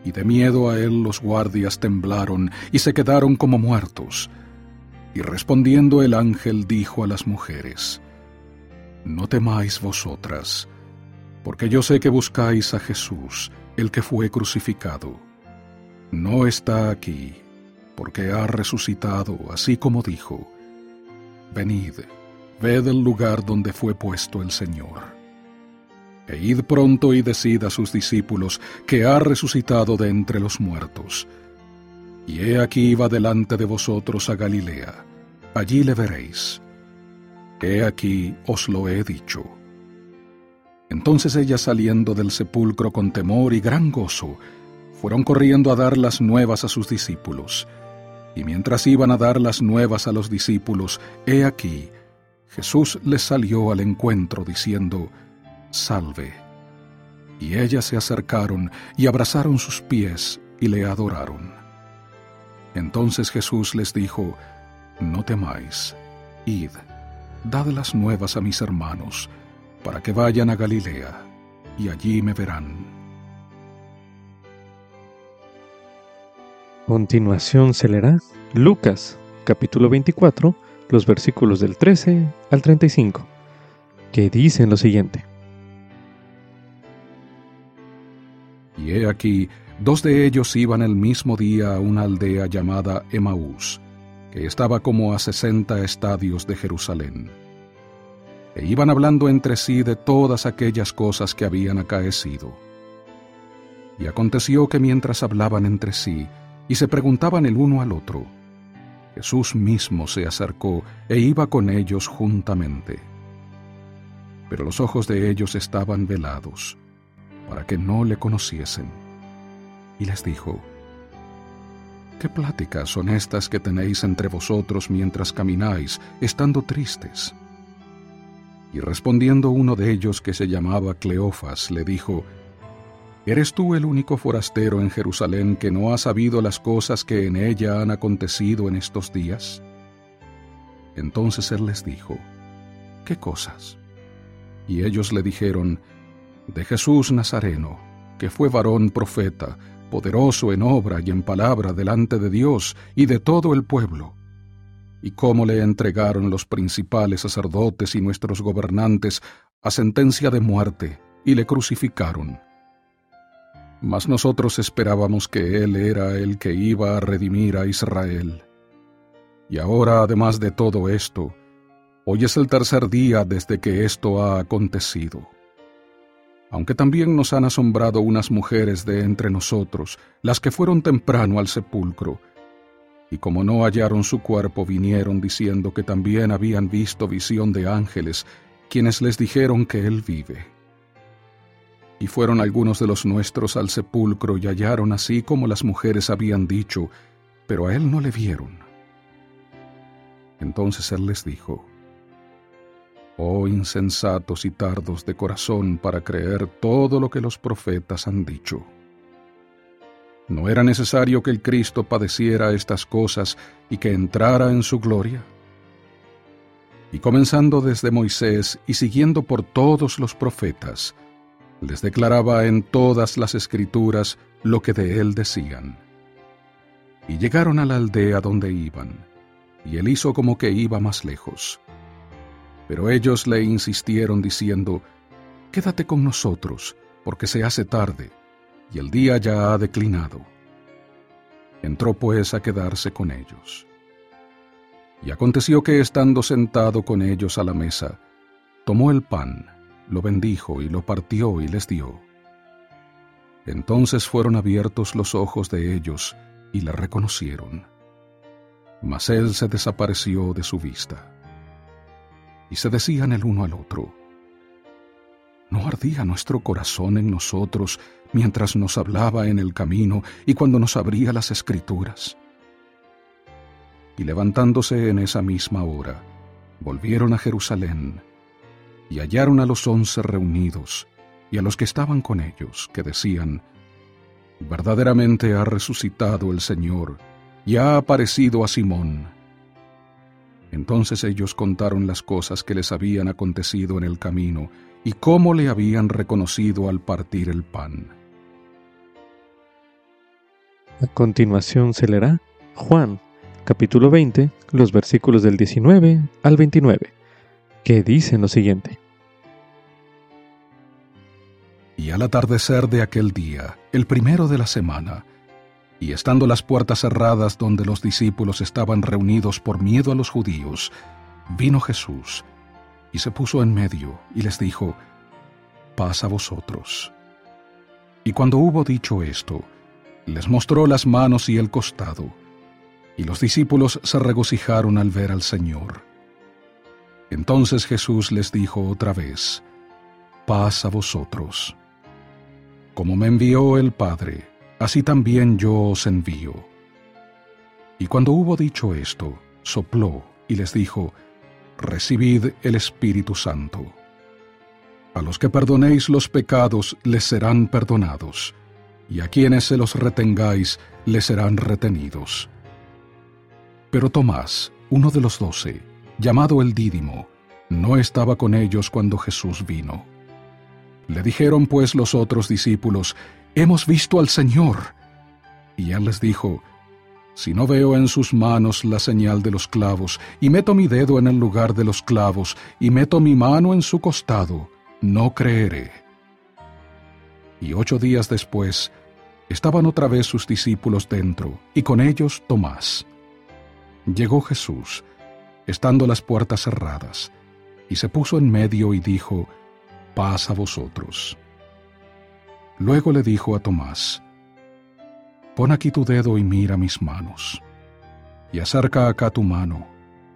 Y de miedo a él los guardias temblaron y se quedaron como muertos. Y respondiendo el ángel dijo a las mujeres, No temáis vosotras, porque yo sé que buscáis a Jesús, el que fue crucificado. No está aquí, porque ha resucitado, así como dijo. Venid, ved el lugar donde fue puesto el Señor e id pronto y decid a sus discípulos que ha resucitado de entre los muertos. Y he aquí va delante de vosotros a Galilea, allí le veréis. He aquí os lo he dicho. Entonces ellas saliendo del sepulcro con temor y gran gozo, fueron corriendo a dar las nuevas a sus discípulos. Y mientras iban a dar las nuevas a los discípulos, he aquí, Jesús les salió al encuentro diciendo, Salve. Y ellas se acercaron y abrazaron sus pies y le adoraron. Entonces Jesús les dijo, No temáis, id, dad las nuevas a mis hermanos, para que vayan a Galilea, y allí me verán. Continuación se leerá Lucas, capítulo 24, los versículos del 13 al 35, que dicen lo siguiente. Y he aquí, dos de ellos iban el mismo día a una aldea llamada Emaús, que estaba como a sesenta estadios de Jerusalén. E iban hablando entre sí de todas aquellas cosas que habían acaecido. Y aconteció que mientras hablaban entre sí y se preguntaban el uno al otro, Jesús mismo se acercó e iba con ellos juntamente. Pero los ojos de ellos estaban velados para que no le conociesen. Y les dijo, ¿Qué pláticas son estas que tenéis entre vosotros mientras camináis, estando tristes? Y respondiendo uno de ellos que se llamaba Cleofas, le dijo, ¿Eres tú el único forastero en Jerusalén que no ha sabido las cosas que en ella han acontecido en estos días? Entonces él les dijo, ¿qué cosas? Y ellos le dijeron, de Jesús Nazareno, que fue varón profeta, poderoso en obra y en palabra delante de Dios y de todo el pueblo, y cómo le entregaron los principales sacerdotes y nuestros gobernantes a sentencia de muerte, y le crucificaron. Mas nosotros esperábamos que Él era el que iba a redimir a Israel. Y ahora, además de todo esto, hoy es el tercer día desde que esto ha acontecido. Aunque también nos han asombrado unas mujeres de entre nosotros, las que fueron temprano al sepulcro, y como no hallaron su cuerpo, vinieron diciendo que también habían visto visión de ángeles, quienes les dijeron que Él vive. Y fueron algunos de los nuestros al sepulcro y hallaron así como las mujeres habían dicho, pero a Él no le vieron. Entonces él les dijo, Oh insensatos y tardos de corazón para creer todo lo que los profetas han dicho. ¿No era necesario que el Cristo padeciera estas cosas y que entrara en su gloria? Y comenzando desde Moisés y siguiendo por todos los profetas, les declaraba en todas las escrituras lo que de él decían. Y llegaron a la aldea donde iban y él hizo como que iba más lejos. Pero ellos le insistieron diciendo, Quédate con nosotros, porque se hace tarde, y el día ya ha declinado. Entró pues a quedarse con ellos. Y aconteció que estando sentado con ellos a la mesa, tomó el pan, lo bendijo y lo partió y les dio. Entonces fueron abiertos los ojos de ellos y le reconocieron mas él se desapareció de su vista. Y se decían el uno al otro, ¿no ardía nuestro corazón en nosotros mientras nos hablaba en el camino y cuando nos abría las escrituras? Y levantándose en esa misma hora, volvieron a Jerusalén y hallaron a los once reunidos y a los que estaban con ellos, que decían, Verdaderamente ha resucitado el Señor, y ha aparecido a Simón. Entonces ellos contaron las cosas que les habían acontecido en el camino y cómo le habían reconocido al partir el pan. A continuación se leerá Juan, capítulo 20, los versículos del 19 al 29, que dicen lo siguiente. Y al atardecer de aquel día, el primero de la semana, y estando las puertas cerradas donde los discípulos estaban reunidos por miedo a los judíos, vino Jesús y se puso en medio y les dijo, Paz a vosotros. Y cuando hubo dicho esto, les mostró las manos y el costado, y los discípulos se regocijaron al ver al Señor. Entonces Jesús les dijo otra vez, Paz a vosotros. Como me envió el Padre, así también yo os envío. Y cuando hubo dicho esto, sopló y les dijo, Recibid el Espíritu Santo. A los que perdonéis los pecados les serán perdonados, y a quienes se los retengáis les serán retenidos. Pero Tomás, uno de los doce, llamado el Dídimo, no estaba con ellos cuando Jesús vino. Le dijeron pues los otros discípulos, hemos visto al Señor. Y él les dijo, si no veo en sus manos la señal de los clavos, y meto mi dedo en el lugar de los clavos, y meto mi mano en su costado, no creeré. Y ocho días después, estaban otra vez sus discípulos dentro, y con ellos Tomás. Llegó Jesús, estando las puertas cerradas, y se puso en medio y dijo, Paz a vosotros. Luego le dijo a Tomás, Pon aquí tu dedo y mira mis manos, y acerca acá tu mano,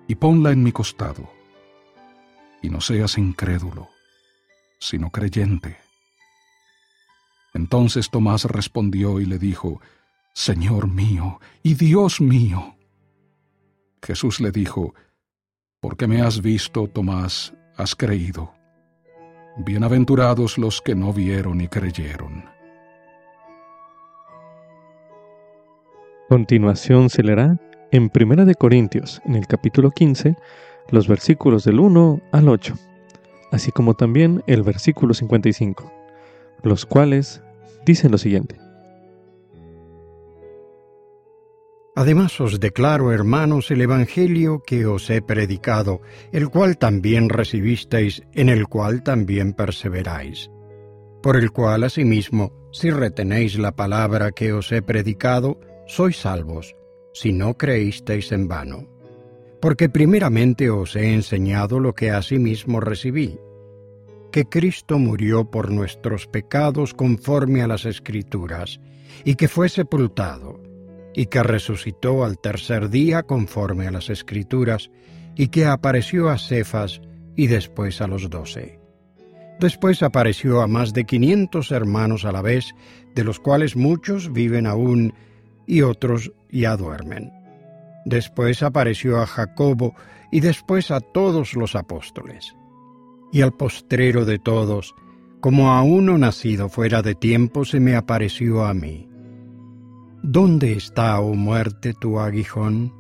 y ponla en mi costado, y no seas incrédulo, sino creyente. Entonces Tomás respondió y le dijo, Señor mío y Dios mío. Jesús le dijo, Porque me has visto, Tomás, has creído. Bienaventurados los que no vieron y creyeron. Continuación se leerá en Primera de Corintios, en el capítulo 15, los versículos del 1 al 8, así como también el versículo 55, los cuales dicen lo siguiente. Además os declaro, hermanos, el Evangelio que os he predicado, el cual también recibisteis, en el cual también perseveráis. Por el cual asimismo, si retenéis la palabra que os he predicado, sois salvos, si no creísteis en vano. Porque primeramente os he enseñado lo que asimismo recibí, que Cristo murió por nuestros pecados conforme a las Escrituras, y que fue sepultado, y que resucitó al tercer día conforme a las Escrituras, y que apareció a Cefas y después a los doce. Después apareció a más de quinientos hermanos a la vez, de los cuales muchos viven aún y otros ya duermen. Después apareció a Jacobo y después a todos los apóstoles. Y al postrero de todos, como a uno nacido fuera de tiempo, se me apareció a mí ¿Dónde está, oh muerte, tu aguijón?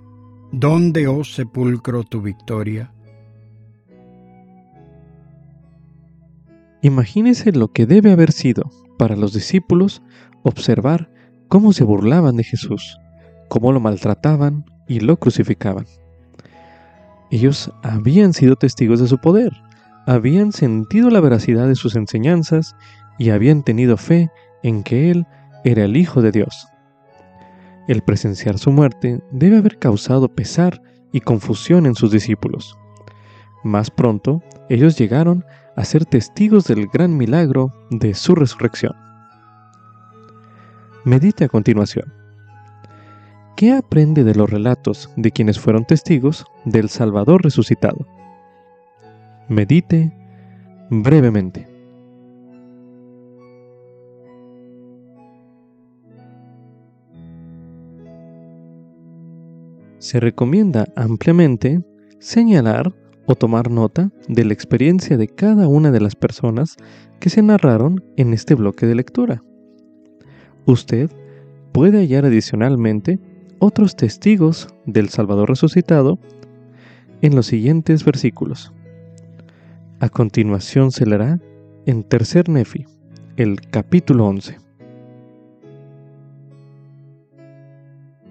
¿Dónde, oh sepulcro, tu victoria? Imagínese lo que debe haber sido para los discípulos observar cómo se burlaban de Jesús, cómo lo maltrataban y lo crucificaban. Ellos habían sido testigos de su poder, habían sentido la veracidad de sus enseñanzas y habían tenido fe en que Él era el Hijo de Dios. El presenciar su muerte debe haber causado pesar y confusión en sus discípulos. Más pronto, ellos llegaron a ser testigos del gran milagro de su resurrección. Medite a continuación. ¿Qué aprende de los relatos de quienes fueron testigos del Salvador resucitado? Medite brevemente. Se recomienda ampliamente señalar o tomar nota de la experiencia de cada una de las personas que se narraron en este bloque de lectura. Usted puede hallar adicionalmente otros testigos del Salvador resucitado en los siguientes versículos. A continuación se leerá en Tercer Nefi, el capítulo 11.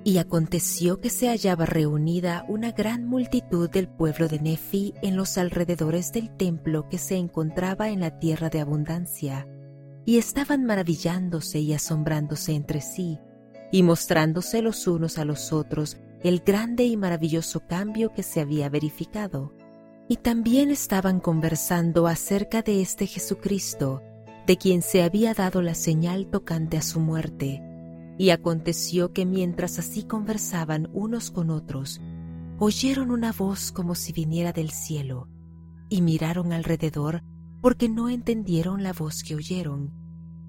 Y aconteció que se hallaba reunida una gran multitud del pueblo de Nefi en los alrededores del templo que se encontraba en la tierra de abundancia, y estaban maravillándose y asombrándose entre sí, y mostrándose los unos a los otros el grande y maravilloso cambio que se había verificado. Y también estaban conversando acerca de este Jesucristo, de quien se había dado la señal tocante a su muerte y aconteció que mientras así conversaban unos con otros, oyeron una voz como si viniera del cielo, y miraron alrededor porque no entendieron la voz que oyeron.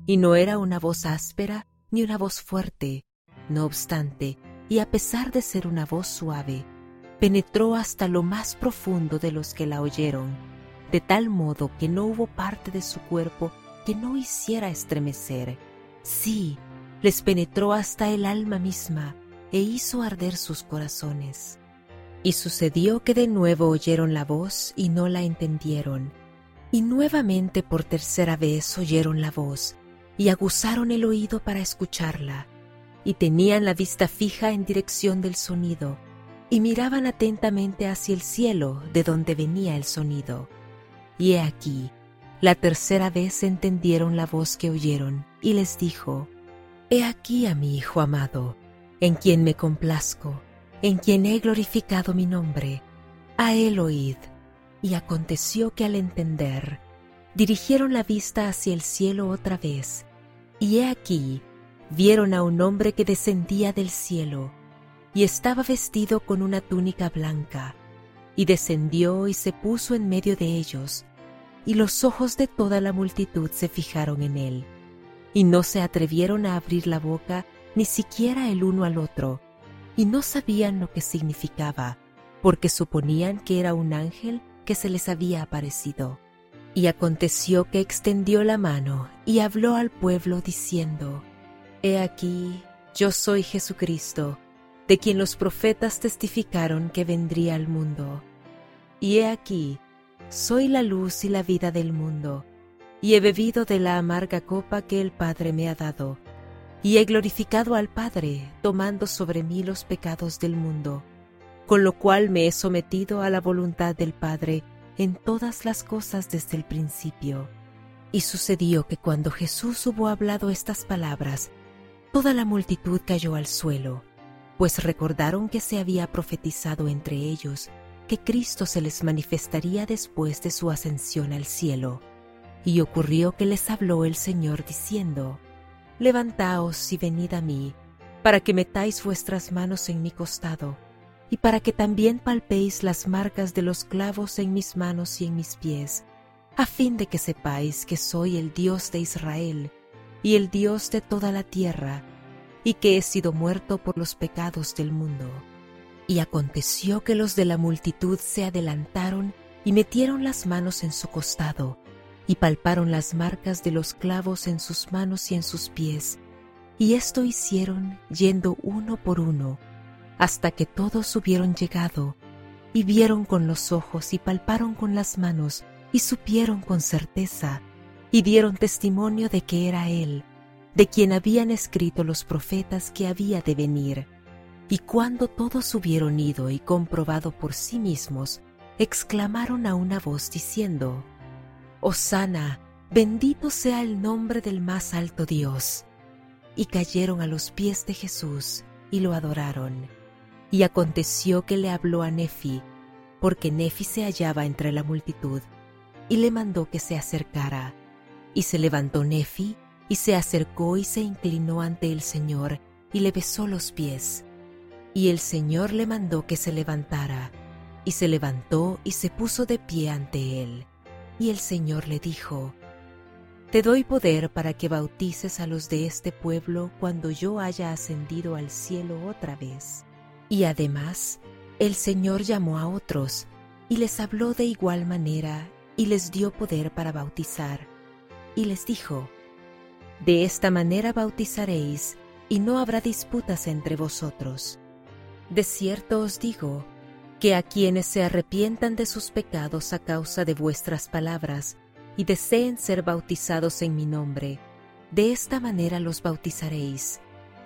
Y no era una voz áspera ni una voz fuerte, no obstante, y a pesar de ser una voz suave, penetró hasta lo más profundo de los que la oyeron, de tal modo que no hubo parte de su cuerpo que no hiciera estremecer. Sí, les penetró hasta el alma misma e hizo arder sus corazones. Y sucedió que de nuevo oyeron la voz y no la entendieron, y nuevamente por tercera vez oyeron la voz, y aguzaron el oído para escucharla, y tenían la vista fija en dirección del sonido, y miraban atentamente hacia el cielo de donde venía el sonido. Y he aquí, la tercera vez entendieron la voz que oyeron, y les dijo, He aquí a mi Hijo amado, en quien me complazco, en quien he glorificado mi nombre. A él oíd. Y aconteció que al entender, dirigieron la vista hacia el cielo otra vez, y he aquí, vieron a un hombre que descendía del cielo, y estaba vestido con una túnica blanca, y descendió y se puso en medio de ellos, y los ojos de toda la multitud se fijaron en él y no se atrevieron a abrir la boca ni siquiera el uno al otro, y no sabían lo que significaba, porque suponían que era un ángel que se les había aparecido. Y aconteció que extendió la mano y habló al pueblo diciendo, He aquí, yo soy Jesucristo, de quien los profetas testificaron que vendría al mundo. Y he aquí, soy la luz y la vida del mundo, y he bebido de la amarga copa que el Padre me ha dado, y he glorificado al Padre, tomando sobre mí los pecados del mundo, con lo cual me he sometido a la voluntad del Padre, en todas las cosas desde el principio. Y sucedió que cuando Jesús hubo hablado estas palabras, toda la multitud cayó al suelo, pues recordaron que se había profetizado entre ellos que Cristo se les manifestaría después de su ascensión al cielo. Y ocurrió que les habló el Señor diciendo, Levantaos y venid a mí, para que metáis vuestras manos en mi costado y para que también palpéis las marcas de los clavos en mis manos y en mis pies, a fin de que sepáis que soy el Dios de Israel y el Dios de toda la tierra, y que he sido muerto por los pecados del mundo. Y aconteció que los de la multitud se adelantaron y metieron las manos en su costado, y palparon las marcas de los clavos en sus manos y en sus pies, y esto hicieron yendo uno por uno, hasta que todos hubieron llegado, y vieron con los ojos y palparon con las manos, y supieron con certeza, y dieron testimonio de que era Él, de quien habían escrito los profetas que había de venir. Y cuando todos hubieron ido y comprobado por sí mismos, exclamaron a una voz diciendo, Hosana, bendito sea el nombre del más alto Dios. Y cayeron a los pies de Jesús y lo adoraron. Y aconteció que le habló a Nefi, porque Nefi se hallaba entre la multitud, y le mandó que se acercara. Y se levantó Nefi, y se acercó y se inclinó ante el Señor, y le besó los pies. Y el Señor le mandó que se levantara, y se levantó y se puso de pie ante él. Y el Señor le dijo, Te doy poder para que bautices a los de este pueblo cuando yo haya ascendido al cielo otra vez. Y además, el Señor llamó a otros y les habló de igual manera y les dio poder para bautizar. Y les dijo, De esta manera bautizaréis y no habrá disputas entre vosotros. De cierto os digo, que a quienes se arrepientan de sus pecados a causa de vuestras palabras y deseen ser bautizados en mi nombre, de esta manera los bautizaréis.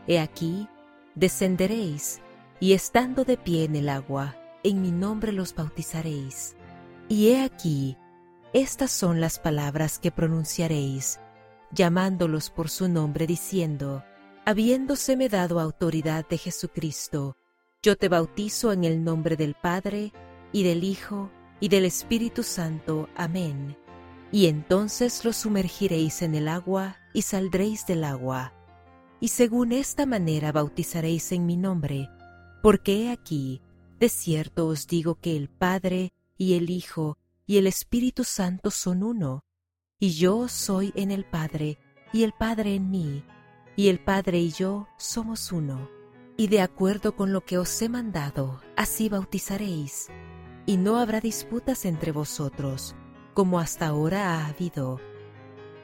He aquí, descenderéis y estando de pie en el agua, en mi nombre los bautizaréis. Y he aquí, estas son las palabras que pronunciaréis, llamándolos por su nombre, diciendo, habiéndoseme dado autoridad de Jesucristo, yo te bautizo en el nombre del Padre, y del Hijo, y del Espíritu Santo. Amén. Y entonces los sumergiréis en el agua, y saldréis del agua. Y según esta manera bautizaréis en mi nombre, porque he aquí, de cierto os digo que el Padre y el Hijo y el Espíritu Santo son uno, y yo soy en el Padre, y el Padre en mí, y el Padre y yo somos uno. Y de acuerdo con lo que os he mandado, así bautizaréis, y no habrá disputas entre vosotros, como hasta ahora ha habido,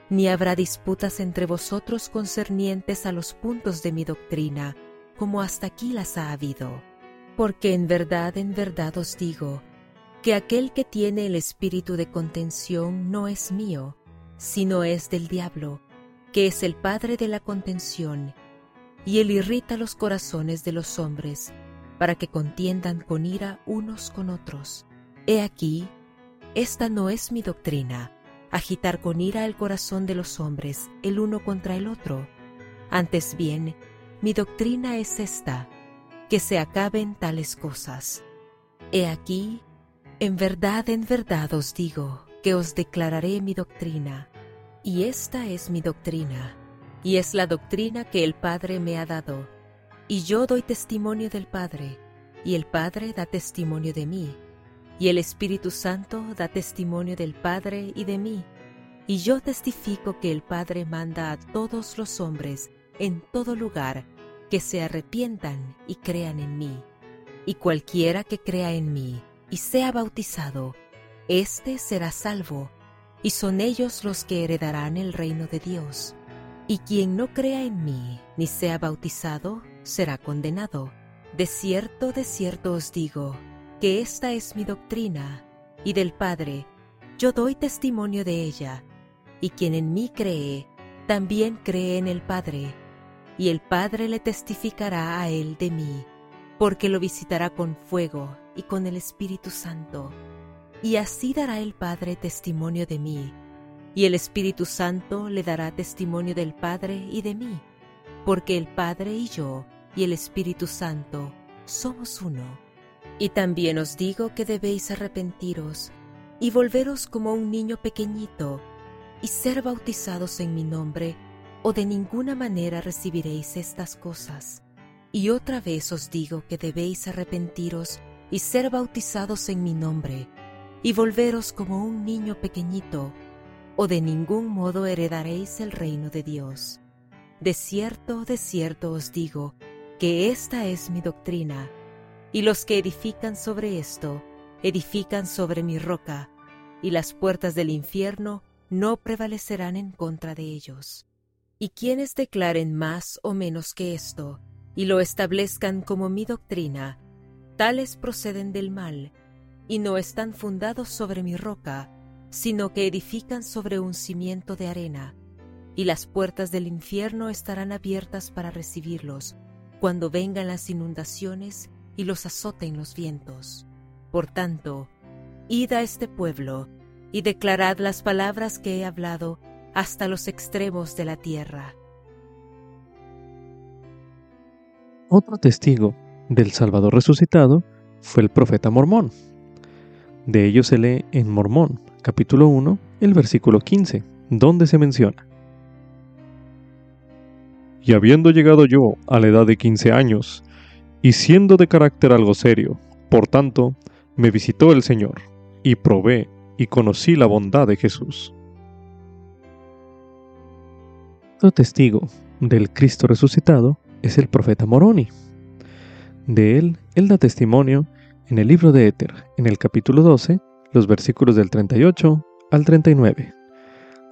ni habrá disputas entre vosotros concernientes a los puntos de mi doctrina, como hasta aquí las ha habido. Porque en verdad, en verdad os digo, que aquel que tiene el espíritu de contención no es mío, sino es del diablo, que es el padre de la contención, y él irrita los corazones de los hombres, para que contiendan con ira unos con otros. He aquí, esta no es mi doctrina, agitar con ira el corazón de los hombres el uno contra el otro. Antes bien, mi doctrina es esta, que se acaben tales cosas. He aquí, en verdad, en verdad os digo, que os declararé mi doctrina. Y esta es mi doctrina, y es la doctrina que el Padre me ha dado. Y yo doy testimonio del Padre, y el Padre da testimonio de mí, y el Espíritu Santo da testimonio del Padre y de mí. Y yo testifico que el Padre manda a todos los hombres en todo lugar que se arrepientan y crean en mí. Y cualquiera que crea en mí y sea bautizado, éste será salvo, y son ellos los que heredarán el reino de Dios. Y quien no crea en mí ni sea bautizado, será condenado. De cierto, de cierto os digo, que esta es mi doctrina, y del Padre, yo doy testimonio de ella, y quien en mí cree, también cree en el Padre, y el Padre le testificará a él de mí, porque lo visitará con fuego y con el Espíritu Santo. Y así dará el Padre testimonio de mí, y el Espíritu Santo le dará testimonio del Padre y de mí, porque el Padre y yo y el Espíritu Santo somos uno. Y también os digo que debéis arrepentiros y volveros como un niño pequeñito y ser bautizados en mi nombre, o de ninguna manera recibiréis estas cosas. Y otra vez os digo que debéis arrepentiros y ser bautizados en mi nombre, y volveros como un niño pequeñito, o de ningún modo heredaréis el reino de Dios. De cierto, de cierto os digo, que esta es mi doctrina, y los que edifican sobre esto, edifican sobre mi roca, y las puertas del infierno no prevalecerán en contra de ellos. Y quienes declaren más o menos que esto, y lo establezcan como mi doctrina, tales proceden del mal, y no están fundados sobre mi roca, sino que edifican sobre un cimiento de arena, y las puertas del infierno estarán abiertas para recibirlos, cuando vengan las inundaciones y los azoten los vientos. Por tanto, id a este pueblo, y declarad las palabras que he hablado hasta los extremos de la tierra. Otro testigo del Salvador resucitado fue el profeta Mormón. De ello se lee en Mormón, capítulo 1, el versículo 15, donde se menciona. Y habiendo llegado yo a la edad de 15 años, y siendo de carácter algo serio, por tanto, me visitó el Señor, y probé y conocí la bondad de Jesús. Otro testigo del Cristo resucitado es el profeta Moroni. De él, él da testimonio en el libro de Éter, en el capítulo 12, los versículos del 38 al 39,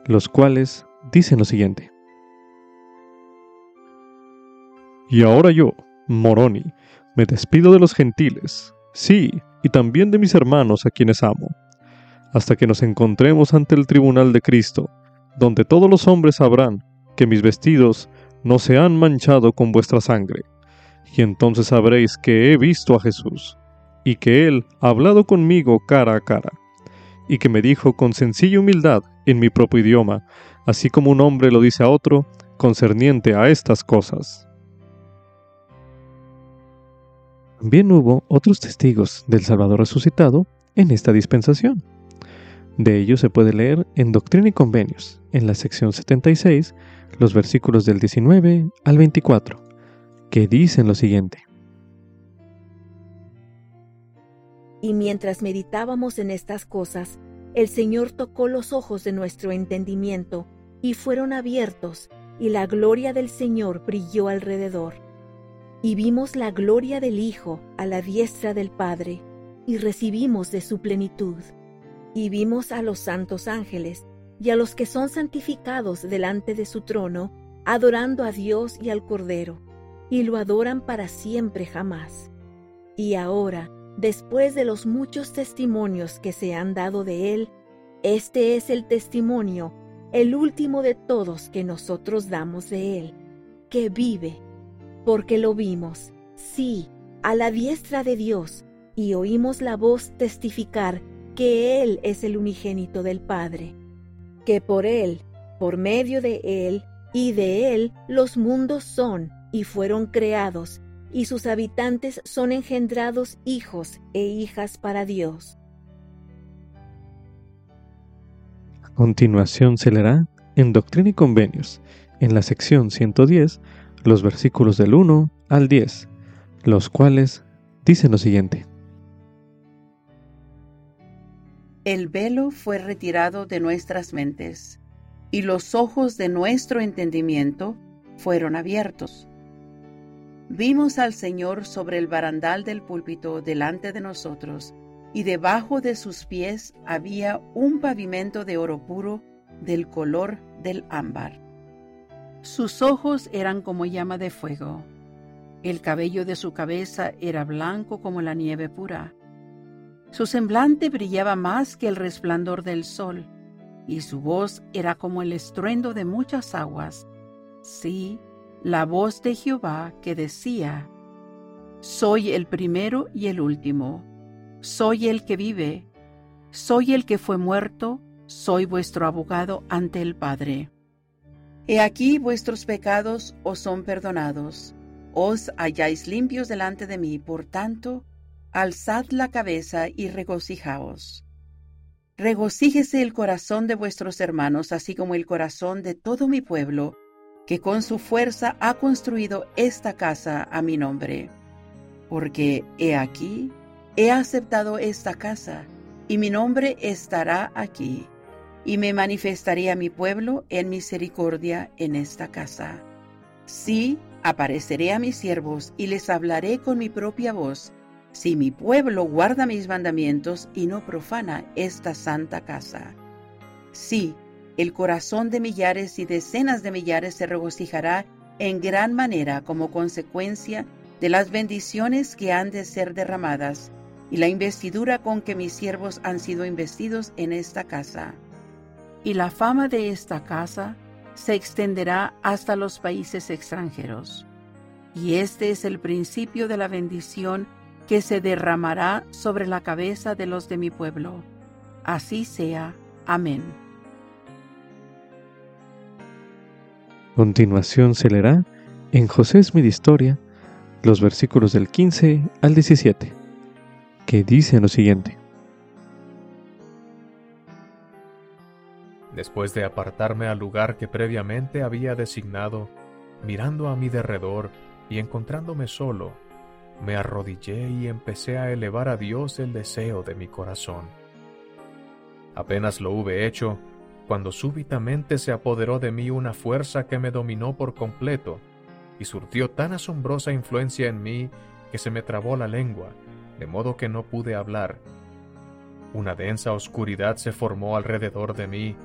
los cuales dicen lo siguiente. Y ahora yo, Moroni, me despido de los gentiles, sí, y también de mis hermanos a quienes amo hasta que nos encontremos ante el tribunal de Cristo, donde todos los hombres sabrán que mis vestidos no se han manchado con vuestra sangre. Y entonces sabréis que he visto a Jesús, y que Él ha hablado conmigo cara a cara, y que me dijo con sencilla humildad en mi propio idioma, así como un hombre lo dice a otro, concerniente a estas cosas. También hubo otros testigos del Salvador resucitado en esta dispensación. De ello se puede leer en Doctrina y Convenios, en la sección 76, los versículos del 19 al 24, que dicen lo siguiente. Y mientras meditábamos en estas cosas, el Señor tocó los ojos de nuestro entendimiento, y fueron abiertos, y la gloria del Señor brilló alrededor. Y vimos la gloria del Hijo a la diestra del Padre, y recibimos de su plenitud y vimos a los santos ángeles y a los que son santificados delante de su trono, adorando a Dios y al Cordero, y lo adoran para siempre jamás. Y ahora, después de los muchos testimonios que se han dado de él, este es el testimonio, el último de todos que nosotros damos de él, que vive, porque lo vimos, sí, a la diestra de Dios, y oímos la voz testificar que Él es el unigénito del Padre, que por Él, por medio de Él y de Él los mundos son y fueron creados, y sus habitantes son engendrados hijos e hijas para Dios. A continuación se leerá en Doctrina y Convenios, en la sección 110, los versículos del 1 al 10, los cuales dicen lo siguiente. el velo fue retirado de nuestras mentes y los ojos de nuestro entendimiento fueron abiertos. Vimos al Señor sobre el barandal del púlpito delante de nosotros, y debajo de sus pies había un pavimento de oro puro del color del ámbar. Sus ojos eran como llama de fuego. El cabello de su cabeza era blanco como la nieve pura. Su semblante brillaba más que el resplandor del sol, y su voz era como el estruendo de muchas aguas. Sí, la voz de Jehová que decía, Soy el primero y el último, soy el que vive, soy el que fue muerto, soy vuestro abogado ante el Padre. He aquí vuestros pecados os son perdonados, os halláis limpios delante de mí, por tanto, alzad la cabeza y regocijaos. Regocíjese el corazón de vuestros hermanos, así como el corazón de todo mi pueblo, que con su fuerza ha construido esta casa a mi nombre. Porque he aquí, he aceptado esta casa, y mi nombre estará aquí, y me manifestaré a mi pueblo en misericordia en esta casa. Sí, apareceré a mis siervos y les hablaré con mi propia voz, si mi pueblo guarda mis mandamientos y no profana esta santa casa. Sí, el corazón de millares y decenas de millares se regocijará en gran manera como consecuencia de las bendiciones que han de ser derramadas y la investidura con que mis siervos han sido investidos en esta casa. Y la fama de esta casa se extenderá hasta los países extranjeros. Y este es el principio de la bendición que se derramará sobre la cabeza de los de mi pueblo. Así sea. Amén. Continuación se leerá en José Smith Historia los versículos del 15 al 17, que dicen lo siguiente. Después de apartarme al lugar que previamente había designado, mirando a mi derredor y encontrándome solo, me arrodillé y empecé a elevar a Dios el deseo de mi corazón. Apenas lo hube hecho, cuando súbitamente se apoderó de mí una fuerza que me dominó por completo y surtió tan asombrosa influencia en mí que se me trabó la lengua, de modo que no pude hablar. Una densa oscuridad se formó alrededor de mí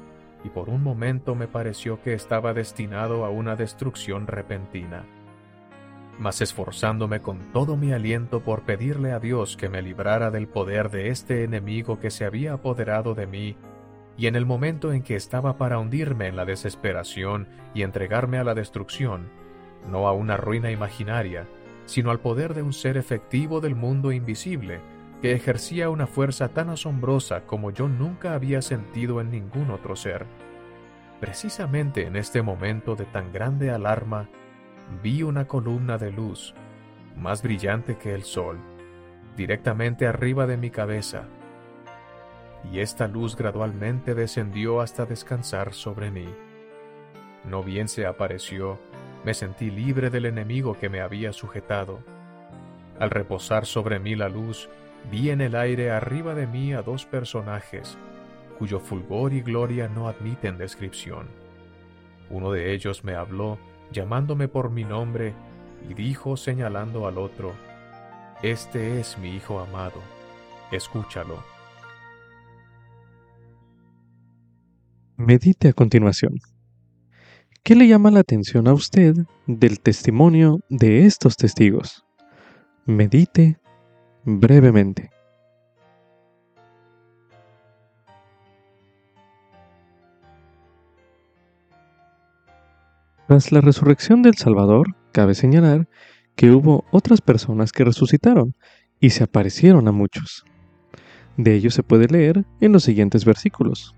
y por un momento me pareció que estaba destinado a una destrucción repentina. Mas esforzándome con todo mi aliento por pedirle a Dios que me librara del poder de este enemigo que se había apoderado de mí, y en el momento en que estaba para hundirme en la desesperación y entregarme a la destrucción, no a una ruina imaginaria, sino al poder de un ser efectivo del mundo invisible, que ejercía una fuerza tan asombrosa como yo nunca había sentido en ningún otro ser. Precisamente en este momento de tan grande alarma, vi una columna de luz, más brillante que el sol, directamente arriba de mi cabeza, y esta luz gradualmente descendió hasta descansar sobre mí. No bien se apareció, me sentí libre del enemigo que me había sujetado. Al reposar sobre mí la luz, vi en el aire arriba de mí a dos personajes, cuyo fulgor y gloria no admiten descripción. Uno de ellos me habló, llamándome por mi nombre, y dijo señalando al otro, Este es mi Hijo amado, escúchalo. Medite a continuación. ¿Qué le llama la atención a usted del testimonio de estos testigos? Medite brevemente. Tras la resurrección del Salvador, cabe señalar que hubo otras personas que resucitaron y se aparecieron a muchos. De ello se puede leer en los siguientes versículos.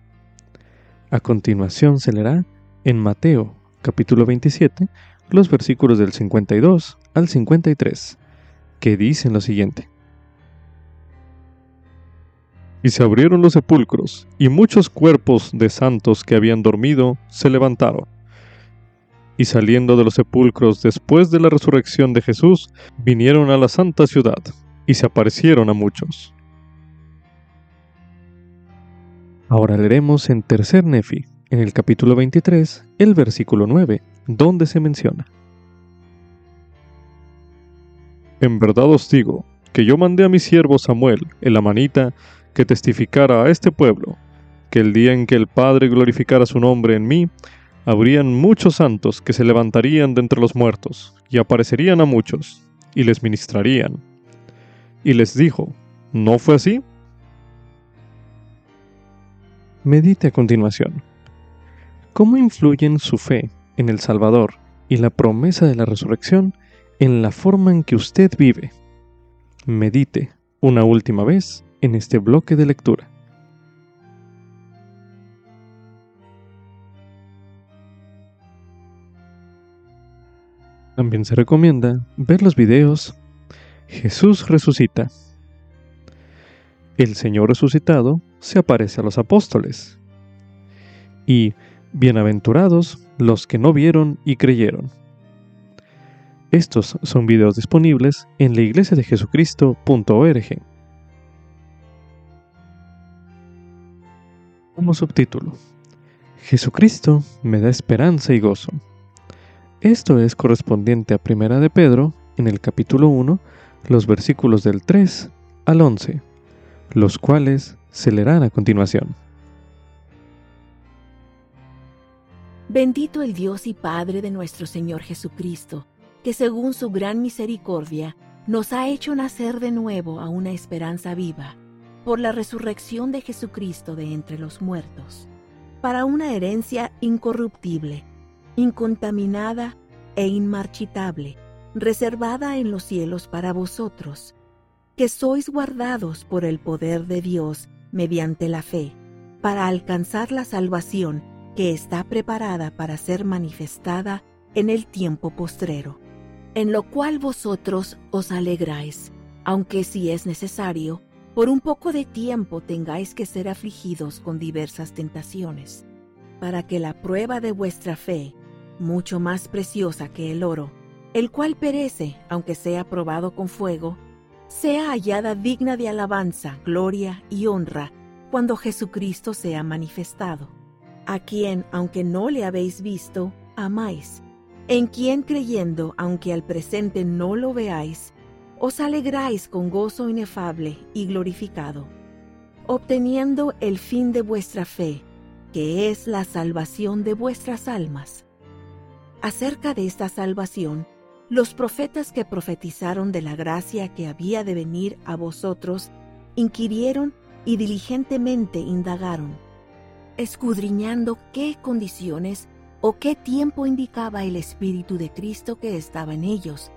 A continuación se leerá en Mateo capítulo 27 los versículos del 52 al 53, que dicen lo siguiente. Y se abrieron los sepulcros, y muchos cuerpos de santos que habían dormido se levantaron. Y saliendo de los sepulcros después de la resurrección de Jesús, vinieron a la santa ciudad, y se aparecieron a muchos. Ahora leeremos en Tercer Nefi, en el capítulo 23, el versículo 9, donde se menciona. En verdad os digo, que yo mandé a mi siervo Samuel, el amanita, que testificara a este pueblo, que el día en que el Padre glorificara su nombre en mí, habrían muchos santos que se levantarían de entre los muertos, y aparecerían a muchos, y les ministrarían. Y les dijo, ¿no fue así? Medite a continuación. ¿Cómo influyen su fe en el Salvador y la promesa de la resurrección en la forma en que usted vive? Medite una última vez en este bloque de lectura. También se recomienda ver los videos Jesús resucita. El Señor resucitado se aparece a los apóstoles. Y bienaventurados los que no vieron y creyeron. Estos son videos disponibles en la iglesia de Jesucristo.org. Como subtítulo, Jesucristo me da esperanza y gozo. Esto es correspondiente a Primera de Pedro, en el capítulo 1, los versículos del 3 al 11, los cuales se a continuación. Bendito el Dios y Padre de nuestro Señor Jesucristo, que según su gran misericordia nos ha hecho nacer de nuevo a una esperanza viva, por la resurrección de Jesucristo de entre los muertos, para una herencia incorruptible, incontaminada e inmarchitable, reservada en los cielos para vosotros, que sois guardados por el poder de Dios mediante la fe, para alcanzar la salvación que está preparada para ser manifestada en el tiempo postrero, en lo cual vosotros os alegráis, aunque si es necesario, por un poco de tiempo tengáis que ser afligidos con diversas tentaciones, para que la prueba de vuestra fe, mucho más preciosa que el oro, el cual perece aunque sea probado con fuego, sea hallada digna de alabanza, gloria y honra cuando Jesucristo sea manifestado, a quien, aunque no le habéis visto, amáis, en quien creyendo, aunque al presente no lo veáis, os alegráis con gozo inefable y glorificado, obteniendo el fin de vuestra fe, que es la salvación de vuestras almas. Acerca de esta salvación, los profetas que profetizaron de la gracia que había de venir a vosotros, inquirieron y diligentemente indagaron, escudriñando qué condiciones o qué tiempo indicaba el Espíritu de Cristo que estaba en ellos,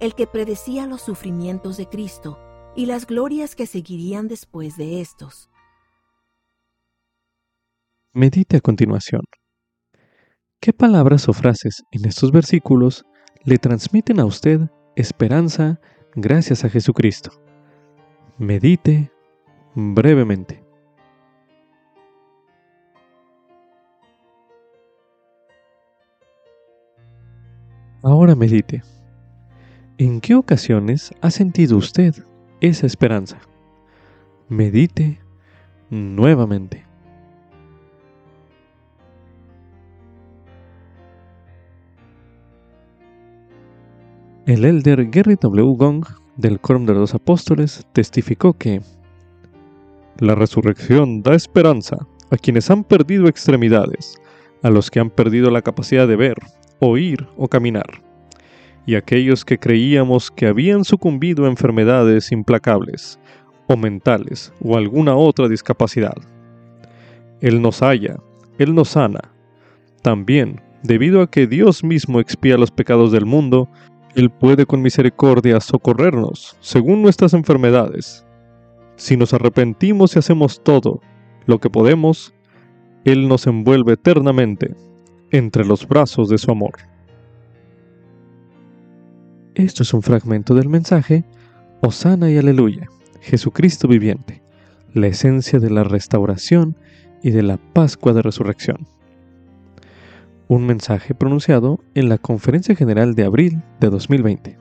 el que predecía los sufrimientos de Cristo y las glorias que seguirían después de estos. Medite a continuación. ¿Qué palabras o frases en estos versículos le transmiten a usted esperanza gracias a Jesucristo? Medite brevemente. Ahora medite. ¿En qué ocasiones ha sentido usted esa esperanza? Medite nuevamente. El elder Gary W. Gong del Quórum de los Apóstoles testificó que la resurrección da esperanza a quienes han perdido extremidades, a los que han perdido la capacidad de ver, oír o caminar, y a aquellos que creíamos que habían sucumbido a enfermedades implacables, o mentales, o alguna otra discapacidad. Él nos halla, Él nos sana. También, debido a que Dios mismo expía los pecados del mundo, Él puede con misericordia socorrernos según nuestras enfermedades si nos arrepentimos y hacemos todo lo que podemos, Él nos envuelve eternamente entre los brazos de su amor. Esto es un fragmento del mensaje Osana y Aleluya, Jesucristo viviente, la esencia de la restauración y de la Pascua de Resurrección. Un mensaje pronunciado en la Conferencia General de abril de 2020.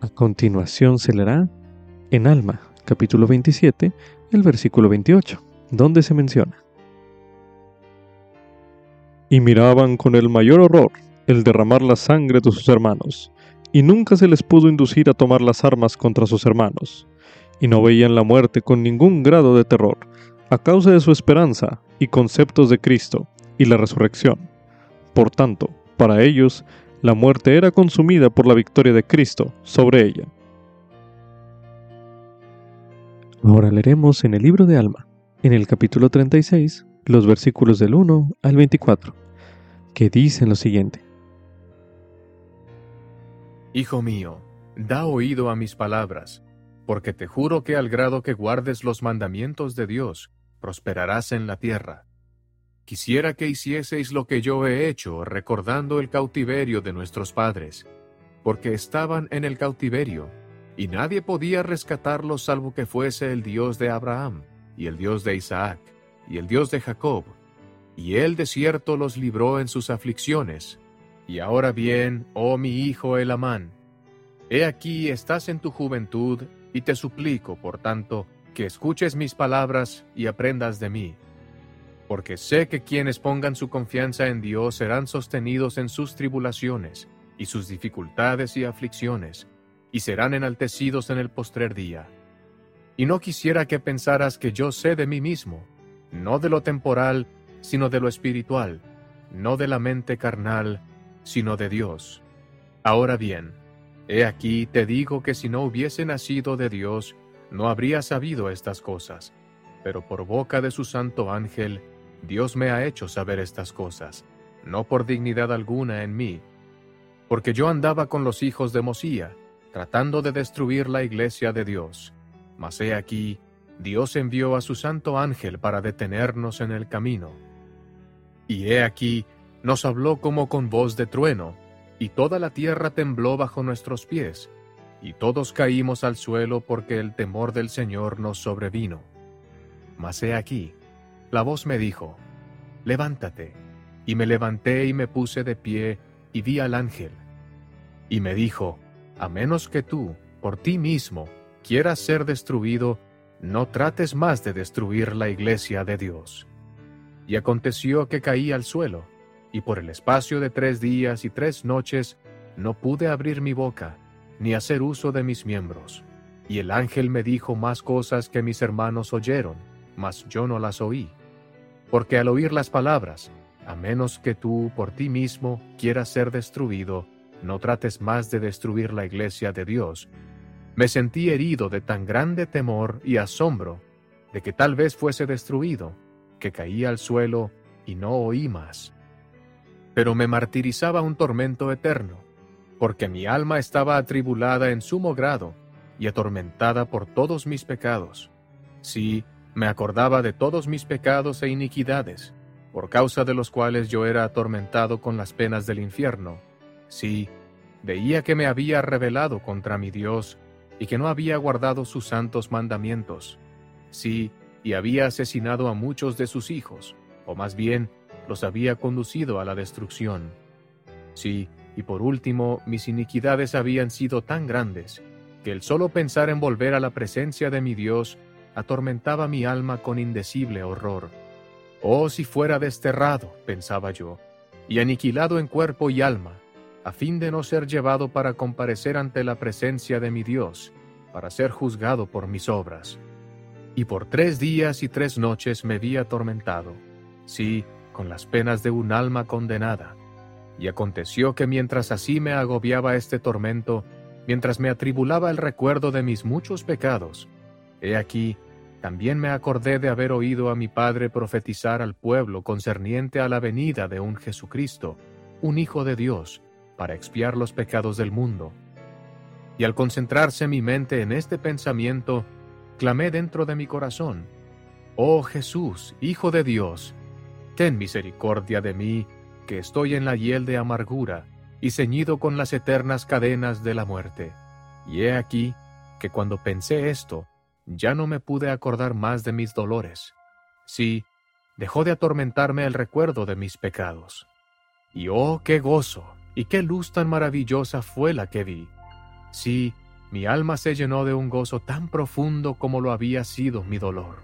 A continuación se leerá en Alma, capítulo 27, el versículo 28, donde se menciona. Y miraban con el mayor horror el derramar la sangre de sus hermanos, y nunca se les pudo inducir a tomar las armas contra sus hermanos, y no veían la muerte con ningún grado de terror, a causa de su esperanza y conceptos de Cristo y la resurrección. Por tanto, para ellos, la muerte era consumida por la victoria de Cristo sobre ella. Ahora leeremos en el libro de Alma, en el capítulo 36, los versículos del 1 al 24, que dicen lo siguiente. Hijo mío, da oído a mis palabras, porque te juro que al grado que guardes los mandamientos de Dios, prosperarás en la tierra. Quisiera que hicieseis lo que yo he hecho, recordando el cautiverio de nuestros padres, porque estaban en el cautiverio y nadie podía rescatarlos salvo que fuese el Dios de Abraham, y el Dios de Isaac, y el Dios de Jacob. Y él de cierto los libró en sus aflicciones. Y ahora bien, oh mi hijo Elamán, he aquí estás en tu juventud, y te suplico, por tanto, que escuches mis palabras y aprendas de mí. Porque sé que quienes pongan su confianza en Dios serán sostenidos en sus tribulaciones, y sus dificultades y aflicciones, y serán enaltecidos en el postrer día. Y no quisiera que pensaras que yo sé de mí mismo, no de lo temporal, sino de lo espiritual, no de la mente carnal, sino de Dios. Ahora bien, he aquí te digo que si no hubiese nacido de Dios, no habría sabido estas cosas, pero por boca de su santo ángel, Dios me ha hecho saber estas cosas, no por dignidad alguna en mí, porque yo andaba con los hijos de Mosía, tratando de destruir la iglesia de Dios. Mas he aquí, Dios envió a su santo ángel para detenernos en el camino. Y he aquí, nos habló como con voz de trueno, y toda la tierra tembló bajo nuestros pies, y todos caímos al suelo porque el temor del Señor nos sobrevino. Mas he aquí, la voz me dijo, Levántate. Y me levanté y me puse de pie, y vi al ángel. Y me dijo, a menos que tú, por ti mismo, quieras ser destruido, no trates más de destruir la iglesia de Dios. Y aconteció que caí al suelo, y por el espacio de tres días y tres noches no pude abrir mi boca, ni hacer uso de mis miembros. Y el ángel me dijo más cosas que mis hermanos oyeron, mas yo no las oí. Porque al oír las palabras, a menos que tú por ti mismo quieras ser destruido, no trates más de destruir la iglesia de Dios, me sentí herido de tan grande temor y asombro de que tal vez fuese destruido, que caí al suelo y no oí más. Pero me martirizaba un tormento eterno, porque mi alma estaba atribulada en sumo grado y atormentada por todos mis pecados. Sí, me acordaba de todos mis pecados e iniquidades, por causa de los cuales yo era atormentado con las penas del infierno Sí, veía que me había rebelado contra mi Dios y que no había guardado sus santos mandamientos. Sí, y había asesinado a muchos de sus hijos, o más bien, los había conducido a la destrucción. Sí, y por último, mis iniquidades habían sido tan grandes, que el solo pensar en volver a la presencia de mi Dios atormentaba mi alma con indecible horror. Oh, si fuera desterrado, pensaba yo, y aniquilado en cuerpo y alma, a fin de no ser llevado para comparecer ante la presencia de mi Dios, para ser juzgado por mis obras. Y por tres días y tres noches me vi atormentado, sí, con las penas de un alma condenada. Y aconteció que mientras así me agobiaba este tormento, mientras me atribulaba el recuerdo de mis muchos pecados, he aquí, también me acordé de haber oído a mi padre profetizar al pueblo concerniente a la venida de un Jesucristo, un Hijo de Dios, para expiar los pecados del mundo. Y al concentrarse mi mente en este pensamiento, clamé dentro de mi corazón, Oh Jesús, Hijo de Dios, ten misericordia de mí, que estoy en la hiel de amargura y ceñido con las eternas cadenas de la muerte. Y he aquí que cuando pensé esto, ya no me pude acordar más de mis dolores. Sí, dejó de atormentarme el recuerdo de mis pecados. Y oh, qué gozo, y qué luz tan maravillosa fue la que vi. Sí, mi alma se llenó de un gozo tan profundo como lo había sido mi dolor.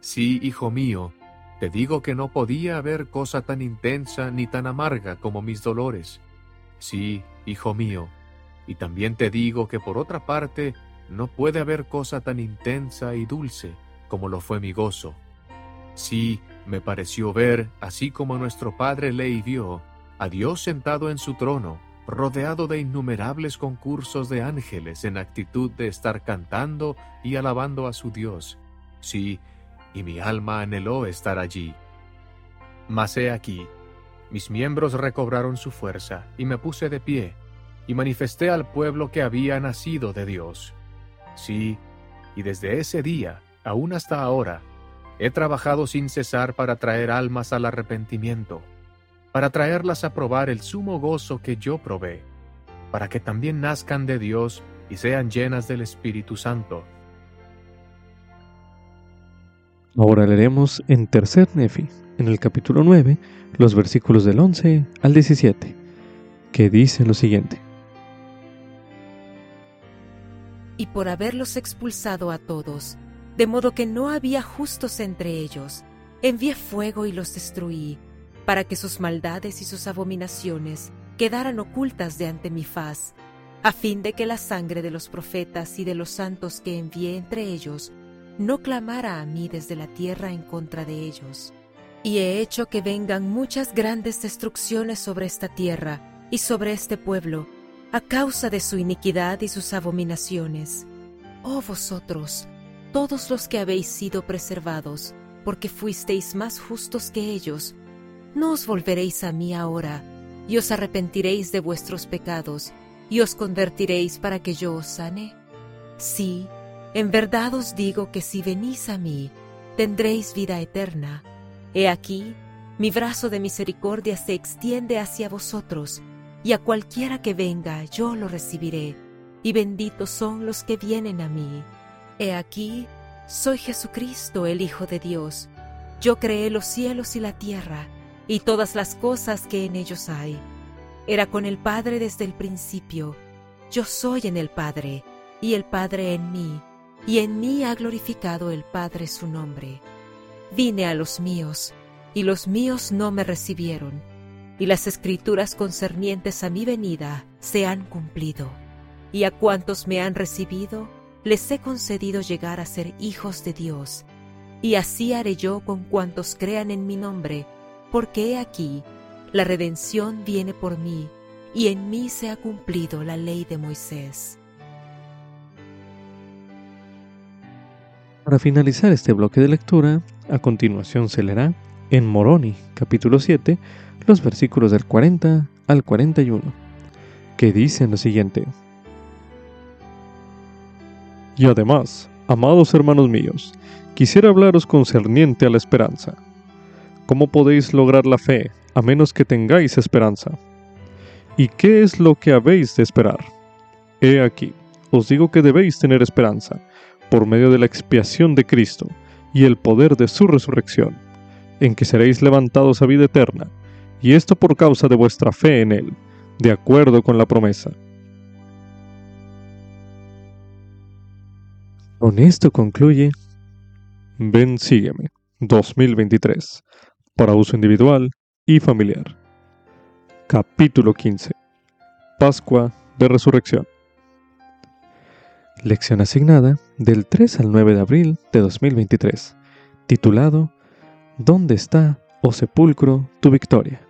Sí, hijo mío, te digo que no podía haber cosa tan intensa ni tan amarga como mis dolores. Sí, hijo mío, Y también te digo que por otra parte, no puede haber cosa tan intensa y dulce como lo fue mi gozo. Sí, me pareció ver, así como nuestro padre Ley vio, a Dios sentado en su trono, rodeado de innumerables concursos de ángeles en actitud de estar cantando y alabando a su Dios. Sí, y mi alma anheló estar allí. Mas he aquí, mis miembros recobraron su fuerza, y me puse de pie, y manifesté al pueblo que había nacido de Dios. Sí, y desde ese día, aún hasta ahora, he trabajado sin cesar para traer almas al arrepentimiento, para traerlas a probar el sumo gozo que yo probé, para que también nazcan de Dios y sean llenas del Espíritu Santo. Ahora leeremos en Tercer Nefi, en el capítulo 9, los versículos del 11 al 17, que dice lo siguiente. y por haberlos expulsado a todos, de modo que no había justos entre ellos, envié fuego y los destruí, para que sus maldades y sus abominaciones quedaran ocultas de ante mi faz, a fin de que la sangre de los profetas y de los santos que envié entre ellos no clamara a mí desde la tierra en contra de ellos. Y he hecho que vengan muchas grandes destrucciones sobre esta tierra y sobre este pueblo, a causa de su iniquidad y sus abominaciones. Oh vosotros, todos los que habéis sido preservados, porque fuisteis más justos que ellos, ¿no os volveréis a mí ahora, y os arrepentiréis de vuestros pecados, y os convertiréis para que yo os sane? Sí, en verdad os digo que si venís a mí, tendréis vida eterna. He aquí, mi brazo de misericordia se extiende hacia vosotros, y a cualquiera que venga yo lo recibiré, y benditos son los que vienen a mí. He aquí, soy Jesucristo, el Hijo de Dios. Yo creé los cielos y la tierra, y todas las cosas que en ellos hay. Era con el Padre desde el principio. Yo soy en el Padre, y el Padre en mí, y en mí ha glorificado el Padre su nombre. Vine a los míos, y los míos no me recibieron y las escrituras concernientes a mi venida se han cumplido. Y a cuantos me han recibido, les he concedido llegar a ser hijos de Dios. Y así haré yo con cuantos crean en mi nombre, porque he aquí, la redención viene por mí, y en mí se ha cumplido la ley de Moisés. Para finalizar este bloque de lectura, a continuación se leerá en Moroni, capítulo 7, los versículos del 40 al 41, que dicen lo siguiente. Y además, amados hermanos míos, quisiera hablaros concerniente a la esperanza. ¿Cómo podéis lograr la fe a menos que tengáis esperanza? ¿Y qué es lo que habéis de esperar? He aquí, os digo que debéis tener esperanza, por medio de la expiación de Cristo y el poder de su resurrección, en que seréis levantados a vida eterna y esto por causa de vuestra fe en Él, de acuerdo con la promesa. Con esto concluye Ven Sígueme 2023 para uso individual y familiar. Capítulo 15 Pascua de Resurrección Lección asignada del 3 al 9 de abril de 2023, titulado ¿Dónde está, oh sepulcro, tu victoria?